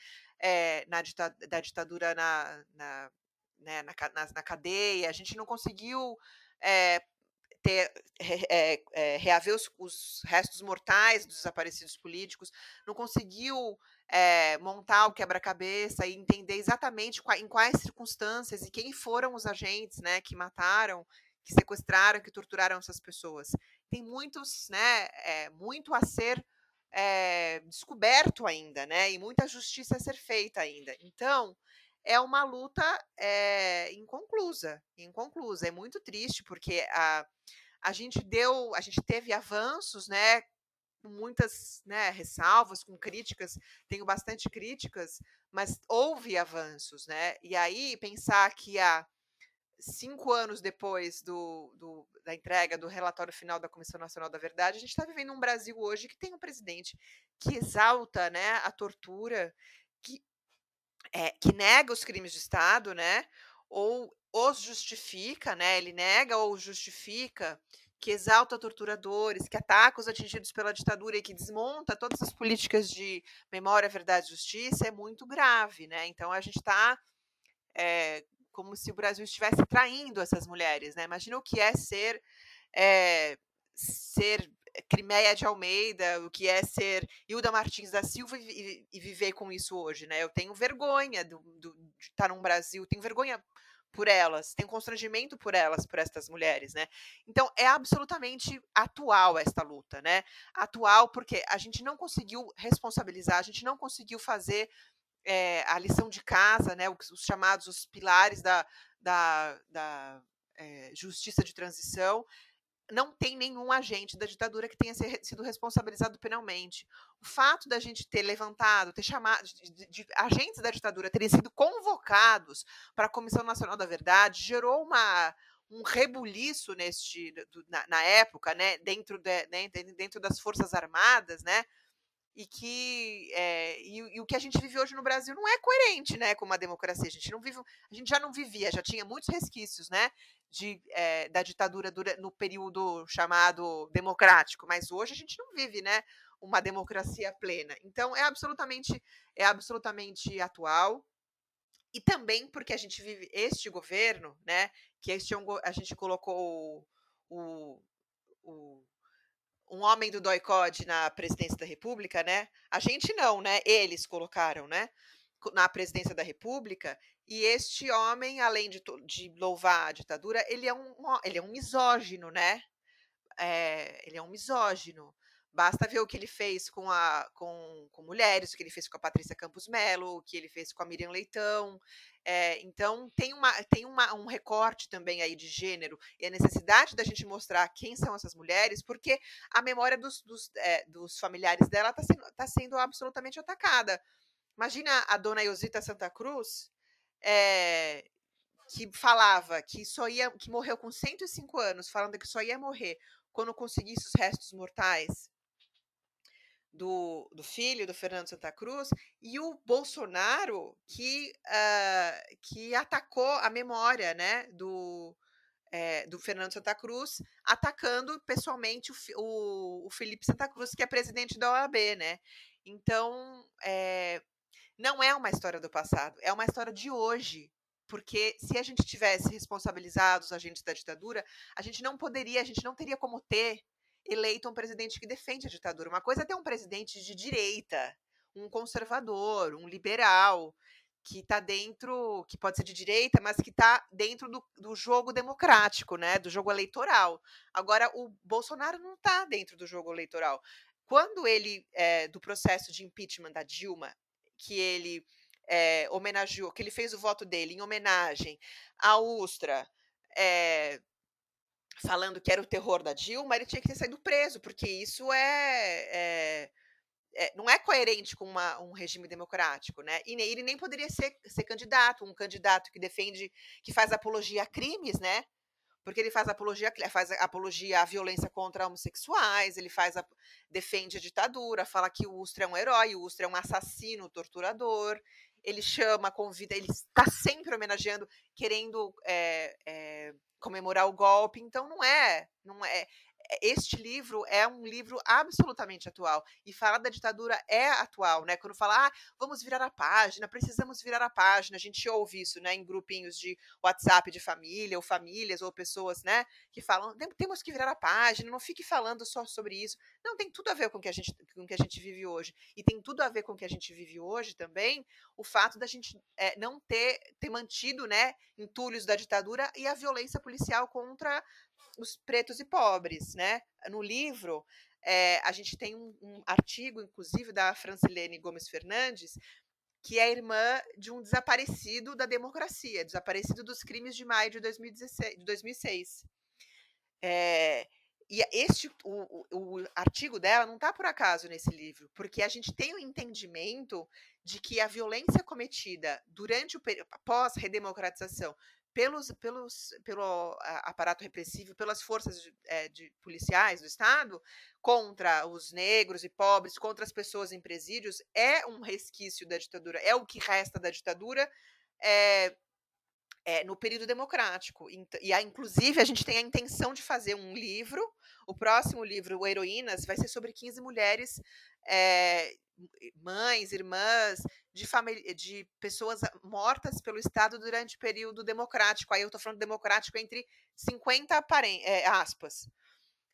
é, na da ditadura na, na, né, na, na, na, cadeia, a gente não conseguiu é, ter, é, reaver os, os, restos mortais dos desaparecidos políticos, não conseguiu montar o quebra-cabeça e entender exatamente em quais circunstâncias e quem foram os agentes né, que mataram, que sequestraram, que torturaram essas pessoas. Tem muitos, né, muito a ser é, descoberto ainda, né, e muita justiça a ser feita ainda. Então, é uma luta é, inconclusa, inconclusa. É muito triste porque a, a gente deu, a gente teve avanços, né, com muitas né, ressalvas, com críticas, tenho bastante críticas, mas houve avanços, né? E aí pensar que há cinco anos depois do, do, da entrega do relatório final da Comissão Nacional da Verdade, a gente está vivendo um Brasil hoje que tem um presidente que exalta né, a tortura, que é, que nega os crimes de Estado, né? Ou os justifica, né? Ele nega ou justifica, que exalta torturadores, que ataca os atingidos pela ditadura e que desmonta todas as políticas de memória, verdade e justiça, é muito grave, né? Então a gente está é, como se o Brasil estivesse traindo essas mulheres, né? Imagina o que é ser é, ser Crimeia de Almeida, o que é ser Hilda Martins da Silva e, e viver com isso hoje, né? Eu tenho vergonha do, do, de estar num Brasil, tenho vergonha por elas, tenho constrangimento por elas, por estas mulheres, né? Então é absolutamente atual esta luta, né? Atual porque a gente não conseguiu responsabilizar, a gente não conseguiu fazer é, a lição de casa, né? Os, os chamados os pilares da, da, da é, justiça de transição não tem nenhum agente da ditadura que tenha sido responsabilizado penalmente. O fato da gente ter levantado, ter chamado, de, de, de agentes da ditadura terem sido convocados para a Comissão Nacional da Verdade, gerou uma, um rebuliço neste, na, na época, né, dentro, de, né, dentro das Forças Armadas, né, e que é, e, e, o que a gente vive hoje no Brasil não é coerente, né, com uma democracia. A gente não vive, a gente já não vivia, já tinha muitos resquícios, né, de, é, da ditadura dura, no período chamado democrático, mas hoje a gente não vive, né, uma democracia plena. Então é absolutamente é absolutamente atual e também porque a gente vive este governo, né, que este é um, a gente colocou o, o, o um homem do doicode na presidência da República, né? A gente não, né? Eles colocaram, né? Na presidência da República. E este homem, além de, de louvar a ditadura, ele é um, ele é um misógino, né? É, ele é um misógino. Basta ver o que ele fez com, a, com, com mulheres, o que ele fez com a Patrícia Campos Melo, o que ele fez com a Miriam Leitão. É, então, tem, uma, tem uma, um recorte também aí de gênero e a necessidade da gente mostrar quem são essas mulheres, porque a memória dos, dos, é, dos familiares dela está sendo, tá sendo absolutamente atacada. Imagina a dona Eusita Santa Cruz, é, que falava que só ia, que morreu com 105 anos, falando que só ia morrer quando conseguisse os restos mortais do, do filho do Fernando Santa Cruz e o Bolsonaro que, uh, que atacou a memória né, do, é, do Fernando Santa Cruz, atacando pessoalmente o, o, o, Felipe Santa Cruz, que é presidente da OAB, né? Então, é, não é uma história do passado, é uma história de hoje. Porque se a gente tivesse responsabilizado os agentes da ditadura, a gente não poderia, a gente não teria como ter eleito um presidente que defende a ditadura. Uma coisa é ter um presidente de direita, um conservador, um liberal, que está dentro, que pode ser de direita, mas que está dentro do, do, jogo democrático, né? Do jogo eleitoral. Agora, o Bolsonaro não está dentro do jogo eleitoral. Quando ele, é, do processo de impeachment da Dilma, que ele é, homenageou, que ele fez o voto dele em homenagem à Ustra, é, falando que era o terror da Dilma, ele tinha que ter saído preso, porque isso é, é, é não é coerente com uma, um regime democrático, né? E ele nem poderia ser, ser candidato, um candidato que defende, que faz apologia a crimes, né? Porque ele faz apologia, faz apologia à violência contra homossexuais, ele faz a, defende a ditadura, fala que o Ustra é um herói, o Ustra é um assassino, torturador, ele chama, convida, ele está sempre homenageando, querendo é, é, comemorar o golpe, então não é, não é, este livro é um livro absolutamente atual e falar da ditadura é atual, né? Quando fala, ah, vamos virar a página, precisamos virar a página, a gente ouve isso, né, em grupinhos de WhatsApp de família ou famílias ou pessoas, né, que falam, temos que virar a página, não fique falando só sobre isso. Não, tem tudo a ver com o que a gente, com o que a gente vive hoje e tem tudo a ver com o que a gente vive hoje também, o fato da gente é, não ter, ter mantido, né, entulhos da ditadura e a violência policial contra os pretos e pobres, né? No livro, é, a gente tem um, um, artigo, inclusive, da Francilene Gomes Fernandes, que é irmã de um desaparecido da democracia, desaparecido dos crimes de maio de, 2016, de 2006. É, e este, o, o, o, artigo dela não está por acaso nesse livro, porque a gente tem o entendimento de que a violência cometida durante o pós-redemocratização pelos, pelos, pelo aparato repressivo, pelas forças de, é, de, policiais do Estado, contra os negros e pobres, contra as pessoas em presídios, é um resquício da ditadura, é o que resta da ditadura é, é, no período democrático. E, inclusive, a gente tem a intenção de fazer um livro, o próximo livro, Heroínas, vai ser sobre 15 mulheres é, mães, irmãs de, de pessoas mortas pelo Estado durante o período democrático. Aí eu estou falando democrático entre 50 é, aspas.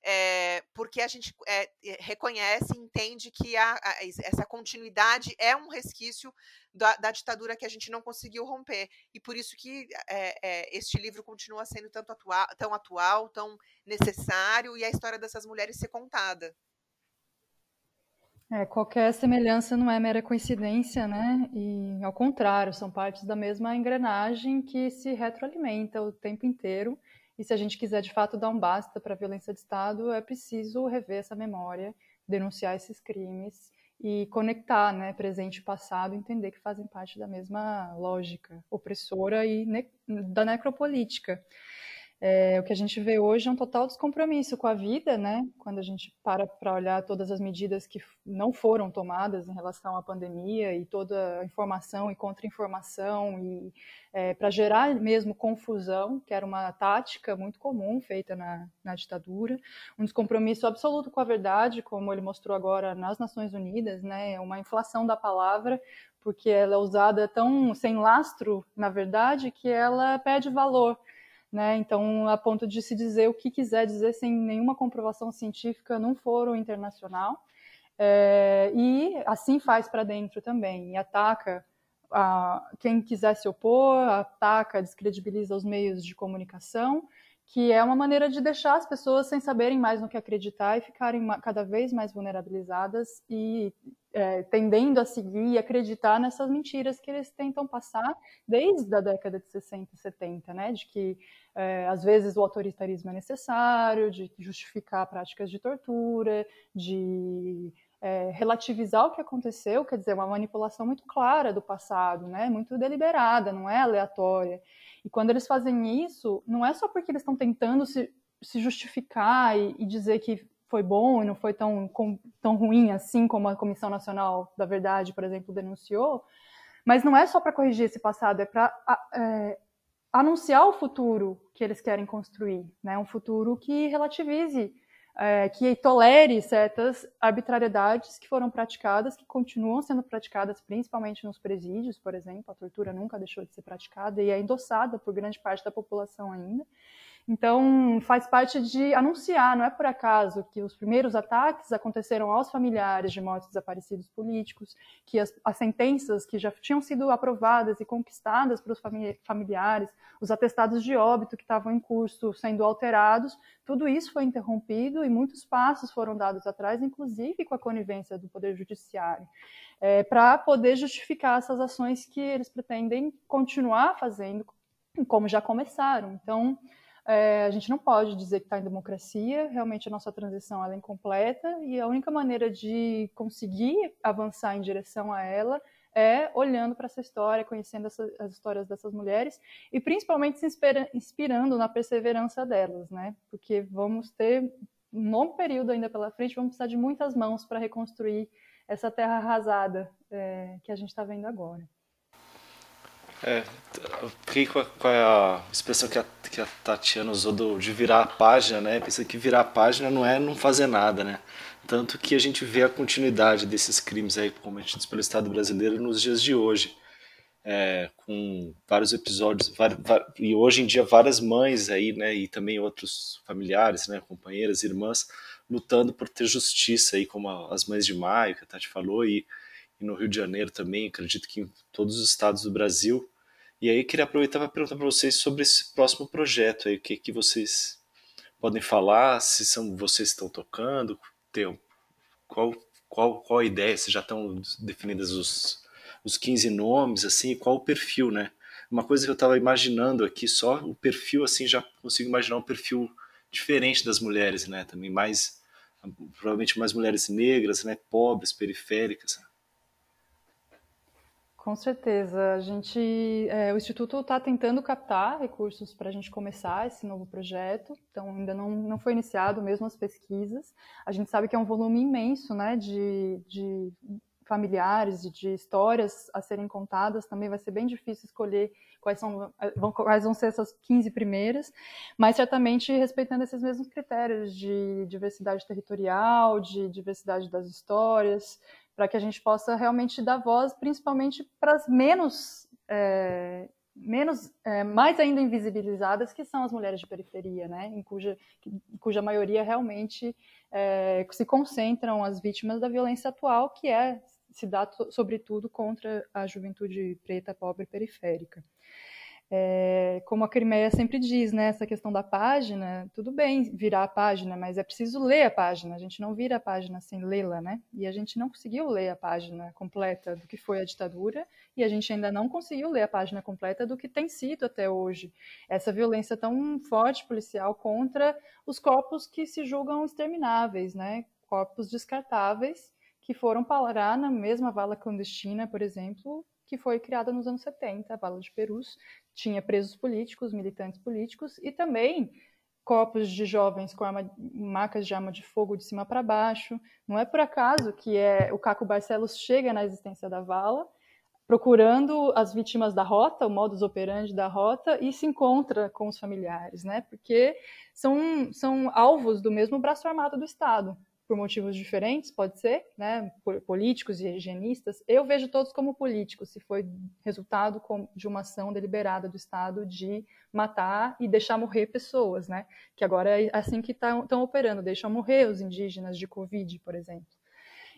É, porque a gente é, reconhece e entende que a, a, essa continuidade é um resquício da, da, ditadura que a gente não conseguiu romper. E por isso que é, este livro continua sendo tanto tão atual, tão necessário, e a história dessas mulheres ser contada. É, qualquer semelhança não é mera coincidência, né? E ao contrário, são partes da mesma engrenagem que se retroalimenta o tempo inteiro. E se a gente quiser de fato dar um basta para a violência de Estado, é preciso rever essa memória, denunciar esses crimes e conectar, né, presente e passado, entender que fazem parte da mesma lógica opressora e ne da necropolítica. É, o que a gente vê hoje é um total descompromisso com a vida, né? Quando a gente para para olhar todas as medidas que não foram tomadas em relação à pandemia e toda a informação e contra-informação e é, para gerar mesmo confusão, que era uma tática muito comum feita na, na ditadura, um descompromisso absoluto com a verdade, como ele mostrou agora nas Nações Unidas, né? É uma inflação da palavra porque ela é usada tão sem lastro, na verdade, que ela perde valor né? Então, a ponto de se dizer o que quiser dizer sem nenhuma comprovação científica num fórum internacional. É, e assim faz para dentro também, e ataca a, quem quiser se opor, ataca, descredibiliza os meios de comunicação, que é uma maneira de deixar as pessoas sem saberem mais no que acreditar e ficarem cada vez mais vulnerabilizadas e é, tendendo a seguir e acreditar nessas mentiras que eles tentam passar desde a década de 60 e 70, né? De que é, às vezes o autoritarismo é necessário, de justificar práticas de tortura, de é, relativizar o que aconteceu, quer dizer, uma manipulação muito clara do passado, né? Muito deliberada, não é aleatória. E quando eles fazem isso, não é só porque eles estão tentando se, se justificar e, e dizer que foi bom e não foi tão, com, tão ruim assim como a Comissão Nacional da Verdade, por exemplo, denunciou, mas não é só para corrigir esse passado, é para é, anunciar o futuro que eles querem construir, né? um futuro que relativize, é, que tolere certas arbitrariedades que foram praticadas, que continuam sendo praticadas principalmente nos presídios, por exemplo, a tortura nunca deixou de ser praticada e é endossada por grande parte da população ainda. Então, faz parte de anunciar, não é por acaso que os primeiros ataques aconteceram aos familiares de mortos desaparecidos políticos, que as, as sentenças que já tinham sido aprovadas e conquistadas para os familiares, os atestados de óbito que estavam em curso sendo alterados, tudo isso foi interrompido e muitos passos foram dados atrás, inclusive com a conivência do Poder Judiciário, é, para poder justificar essas ações que eles pretendem continuar fazendo, como já começaram. Então, é, a gente não pode dizer que está em democracia, realmente a nossa transição é incompleta e a única maneira de conseguir avançar em direção a ela é olhando para essa história, conhecendo essa, as histórias dessas mulheres e principalmente se inspira, inspirando na perseverança delas, né? Porque vamos ter um longo período ainda pela frente, vamos precisar de muitas mãos para reconstruir essa terra arrasada é, que a gente está vendo agora. É, fiquei com a, com a expressão que a, que a Tatiana usou do, de virar a página, né? Pensa que virar a página não é não fazer nada, né? Tanto que a gente vê a continuidade desses crimes aí cometidos pelo Estado brasileiro nos dias de hoje. É, com vários episódios, e hoje em dia várias mães aí, né, e também outros familiares, né, companheiras, irmãs, lutando por ter justiça aí, como as mães de maio, que a Tati falou, e e no Rio de Janeiro também, acredito que em todos os estados do Brasil. E aí queria aproveitar para perguntar para vocês sobre esse próximo projeto aí, o que, que vocês podem falar, se são vocês estão tocando, tem, qual, qual, qual a ideia, se já estão definidas os, os 15 nomes, assim, qual o perfil, né? Uma coisa que eu estava imaginando aqui, só o perfil, assim, já consigo imaginar um perfil diferente das mulheres, né? Também mais, provavelmente mais mulheres negras, né? Pobres, periféricas. Com certeza. A gente, é, o Instituto está tentando captar recursos para a gente começar esse novo projeto. Então, ainda não, não foi iniciado, mesmo as pesquisas. A gente sabe que é um volume imenso né, de, de familiares e de histórias a serem contadas. Também vai ser bem difícil escolher quais, são, quais vão ser essas 15 primeiras, mas certamente respeitando esses mesmos critérios de diversidade territorial, de diversidade das histórias, para que a gente possa realmente dar voz, principalmente para as menos, é, menos é, mais ainda invisibilizadas, que são as mulheres de periferia, né, em cuja, cuja maioria realmente é, se concentram as vítimas da violência atual, que é se dá sobretudo contra a juventude preta, pobre e periférica. É, como a Crimeia sempre diz, né, essa questão da página, tudo bem virar a página, mas é preciso ler a página. A gente não vira a página sem lê-la, né? E a gente não conseguiu ler a página completa do que foi a ditadura e a gente ainda não conseguiu ler a página completa do que tem sido até hoje essa violência tão forte policial contra os corpos que se julgam extermináveis, né? Corpos descartáveis que foram parar na mesma vala clandestina, por exemplo, que foi criada nos anos 70, a Vala de Perus, tinha presos políticos, militantes políticos e também corpos de jovens com arma, marcas de arma de fogo de cima para baixo. Não é por acaso que é, o Caco Barcelos chega na existência da vala, procurando as vítimas da rota, o modus operandi da rota, e se encontra com os familiares, né? Porque são, são alvos do mesmo braço armado do Estado por motivos diferentes, pode ser, né, políticos e higienistas, eu vejo todos como políticos, se foi resultado de uma ação deliberada do Estado de matar e deixar morrer pessoas, né, que agora é assim que estão tá, operando, deixam morrer os indígenas de Covid, por exemplo.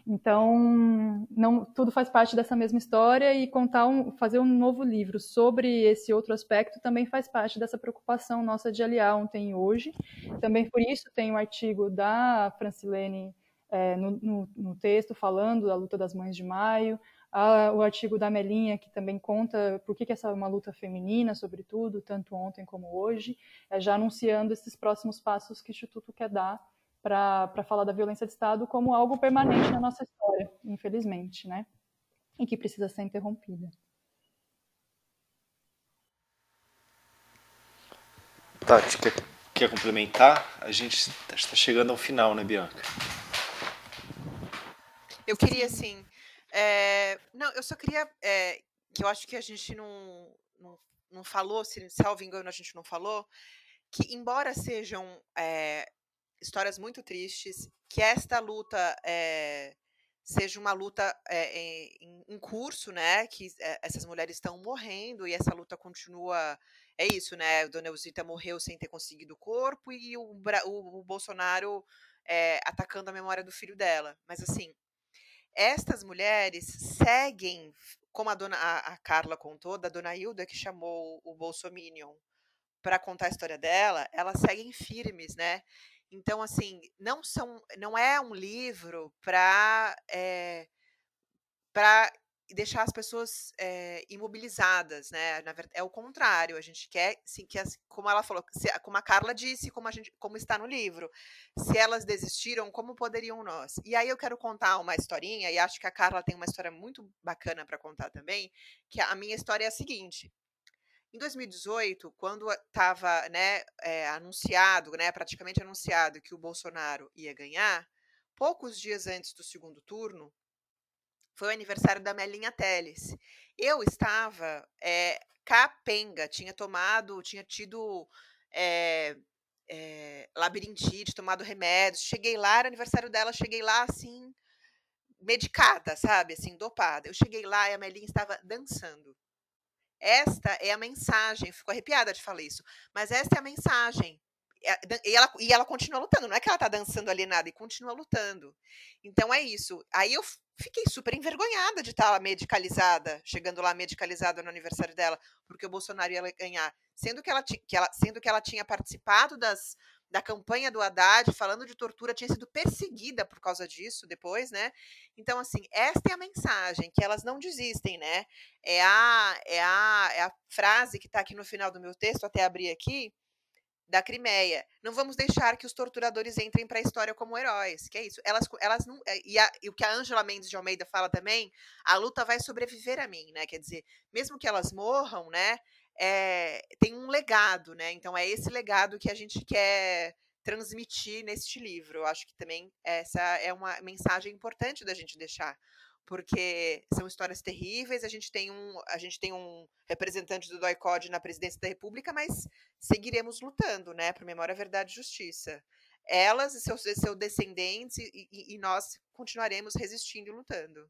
Então, não, tudo faz parte dessa mesma história e contar um, fazer um novo livro sobre esse outro aspecto também faz parte dessa preocupação nossa de aliar ontem e hoje. Também por isso tem um artigo da Francilene é, no, no, no, texto falando da luta das mães de maio, a, o artigo da Melinha que também conta por que, que essa é uma luta feminina, sobretudo, tanto ontem como hoje, é, já anunciando esses próximos passos que o Instituto quer dar para falar da violência de Estado como algo permanente na nossa história, infelizmente, né? E que precisa ser interrompida. Tati, quer, quer complementar? A gente está chegando ao final, né, Bianca? Eu queria, assim. É... Não, eu só queria. É... Que eu acho que a gente não, não, não falou, se salvo engano, a gente não falou, que embora sejam é, histórias muito tristes, que esta luta é, seja uma luta é, em, em, curso, né? Que é, essas mulheres estão morrendo e essa luta continua. É isso, né? Dona Elzita morreu sem ter conseguido o corpo e o, o, o Bolsonaro atacando a memória do filho dela. Mas assim, estas mulheres seguem, como a dona a, a Carla contou, da dona Hilda que chamou o Bolsominion para contar a história dela, elas seguem firmes, né? Então, assim, não são, não é um livro para é, eh, para deixar as pessoas é, imobilizadas, né? Na verdade, é o contrário. A gente quer, sim, que as, como ela falou, se, como a Carla disse, como a gente, como está no livro, se elas desistiram, como poderiam nós? E aí eu quero contar uma historinha e acho que a Carla tem uma história muito bacana para contar também, que a minha história é a seguinte. Em 2018, quando estava né, é, anunciado, né, praticamente anunciado que o Bolsonaro ia ganhar, poucos dias antes do segundo turno, foi o aniversário da Melinha Teles. Eu estava é, capenga, tinha tomado, tinha tido é, é, labirintite, tomado remédios. Cheguei lá, era aniversário dela, cheguei lá assim, medicada, sabe? Assim, dopada. Eu cheguei lá e a Melinha estava dançando. Esta é a mensagem, fico arrepiada de falar isso, mas esta é a mensagem. E ela, e ela continua lutando, não é que ela tá dançando alienada, e continua lutando. Então é isso. Aí eu fiquei super envergonhada de estar medicalizada, chegando lá medicalizada no aniversário dela, porque o Bolsonaro ia ganhar, sendo que ela, que ela, sendo que ela tinha participado das, da campanha do Haddad, falando de tortura, tinha sido perseguida por causa disso depois, né? Então, assim, esta é a mensagem, que elas não desistem, né? É a, é a, é a frase que está aqui no final do meu texto, até abrir aqui, da Crimeia. Não vamos deixar que os torturadores entrem para a história como heróis, que é isso. Elas, elas não, eh, e, a, e o que a Ângela Mendes de Almeida fala também, a luta vai sobreviver a mim, né? Quer dizer, mesmo que elas morram, né? É, tem um legado, né? Então é esse legado que a gente quer transmitir neste livro. Eu acho que também essa é uma mensagem importante da gente deixar porque são histórias terríveis. A gente tem um, a gente tem um representante do DOI-CODE na presidência da República, mas seguiremos lutando, né, por memória, verdade e justiça. Elas e seus, seus descendentes e, e, e nós continuaremos resistindo e lutando.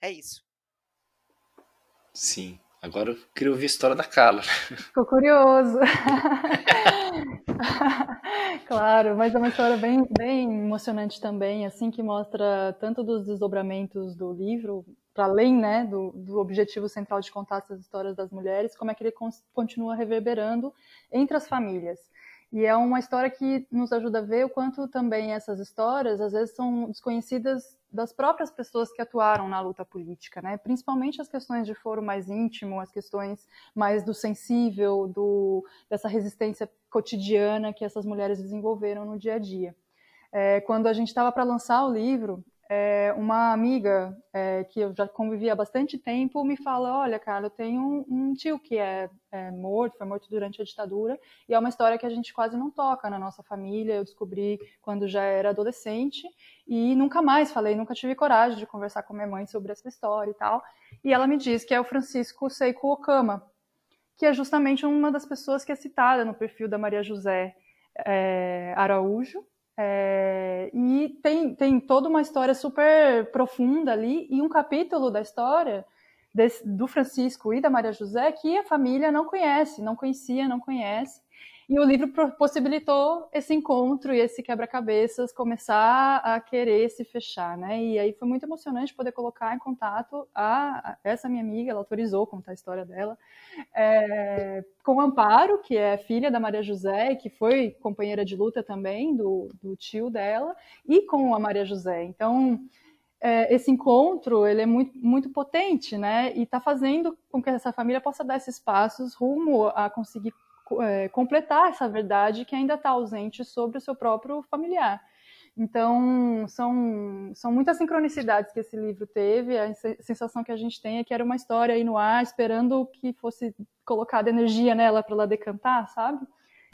É isso. Sim. Agora eu queria ouvir a história da Carla. Ficou curioso. claro, mas é uma história bem, bem emocionante também, assim, que mostra tanto dos desdobramentos do livro, para além né, do, do, objetivo central de contar essas histórias das mulheres, como é que ele continua reverberando entre as famílias. E é uma história que nos ajuda a ver o quanto também essas histórias, às vezes, são desconhecidas das próprias pessoas que atuaram na luta política, né? Principalmente as questões de foro mais íntimo, as questões mais do sensível, do, dessa resistência cotidiana que essas mulheres desenvolveram no dia a dia. É, quando a gente estava para lançar o livro, é, uma amiga é, que eu já convivia há bastante tempo me fala: Olha, cara, eu tenho um, um tio que é, é, morto, foi morto durante a ditadura, e é uma história que a gente quase não toca na nossa família. Eu descobri quando já era adolescente e nunca mais falei, nunca tive coragem de conversar com minha mãe sobre essa história e tal. E ela me diz que é o Francisco Seiko Okama, que é justamente uma das pessoas que é citada no perfil da Maria José é, Araújo é, e tem, tem toda uma história super profunda ali, e um capítulo da história desse, do Francisco e da Maria José que a família não conhece, não conhecia, não conhece. E o livro possibilitou esse encontro e esse quebra-cabeças começar a querer se fechar, né? E aí foi muito emocionante poder colocar em contato a, a essa minha amiga, ela autorizou contar a história dela, é, com Amparo, que é filha da Maria José, que foi companheira de luta também do, do tio dela, e com a Maria José. Então, é, esse encontro ele é muito, muito potente, né? E está fazendo com que essa família possa dar esses passos rumo a conseguir é, completar essa verdade que ainda está ausente sobre o seu próprio familiar. Então, são, são muitas sincronicidades que esse livro teve. A sensação que a gente tem é que era uma história aí no ar, esperando que fosse colocada energia nela para ela decantar, sabe?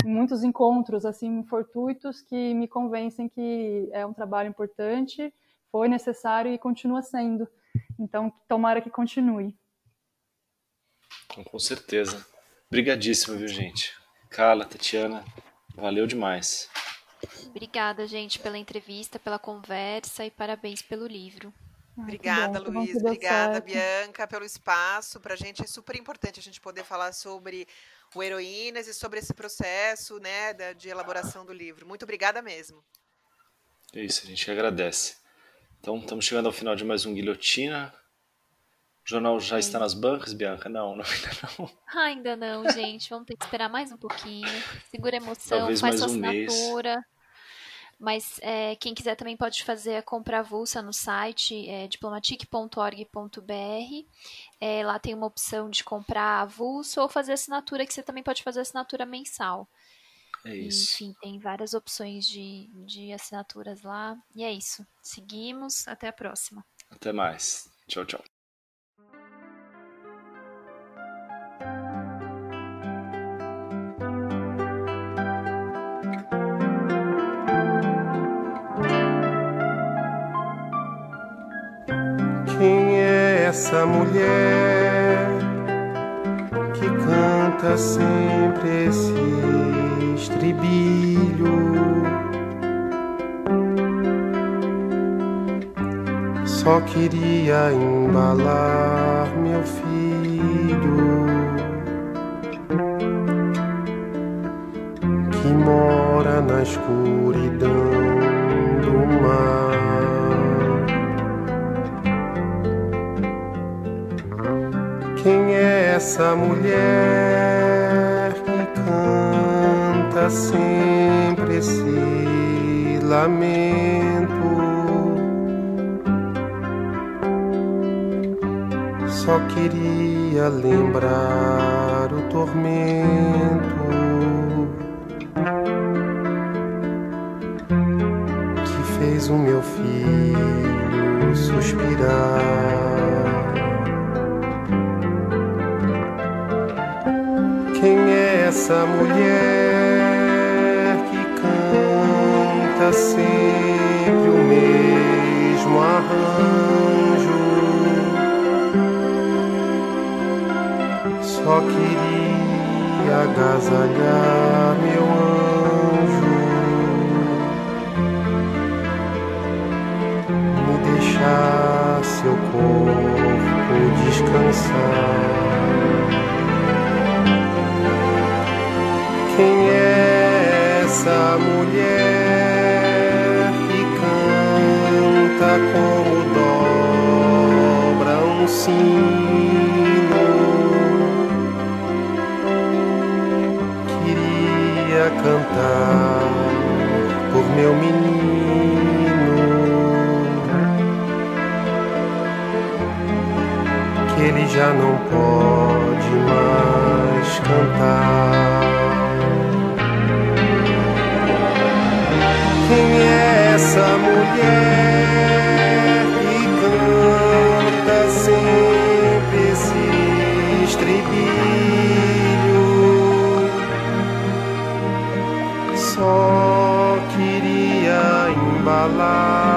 Muitos encontros, assim, fortuitos que me convencem que é um trabalho importante, foi necessário e continua sendo. Então, tomara que continue. Com certeza. Obrigadíssimo, viu, gente? Carla, Tatiana, valeu demais. Obrigada, gente, pela entrevista, pela conversa e parabéns pelo livro. Obrigada, bom, Luiz. Obrigada, certo. Bianca, pelo espaço. Para a gente é super importante a gente poder falar sobre o Heroínas e sobre esse processo né, de elaboração do livro. Muito obrigada mesmo. É isso, a gente agradece. Então, estamos chegando ao final de mais um Guilhotina. O jornal já está nas bancas, Bianca? Não, não, ainda não. Ainda não, gente. Vamos ter que esperar mais um pouquinho. Segura a emoção, Talvez faz mais sua um assinatura. Mês. Mas é, quem quiser também pode fazer a compra avulsa no site é, diplomatic.org.br. É, lá tem uma opção de comprar avulso ou fazer assinatura, que você também pode fazer assinatura mensal. É isso. Enfim, tem várias opções de, de assinaturas lá. E é isso. Seguimos. Até a próxima. Até mais. Tchau, tchau. Essa mulher que canta sempre esse estribilho? Só queria embalar meu filho que mora na escuridão do mar. Essa mulher que canta sempre esse lamento? Só queria lembrar o tormento que fez o meu filho suspirar. Essa mulher que canta sempre o mesmo arranjo? Só queria agasalhar meu anjo, me deixar seu corpo descansar. Quem é essa mulher que canta como dobra um sino? Queria cantar por meu menino, que ele já não pode mais cantar. Quem é essa mulher que canta sempre esse estribilho? Só queria embalar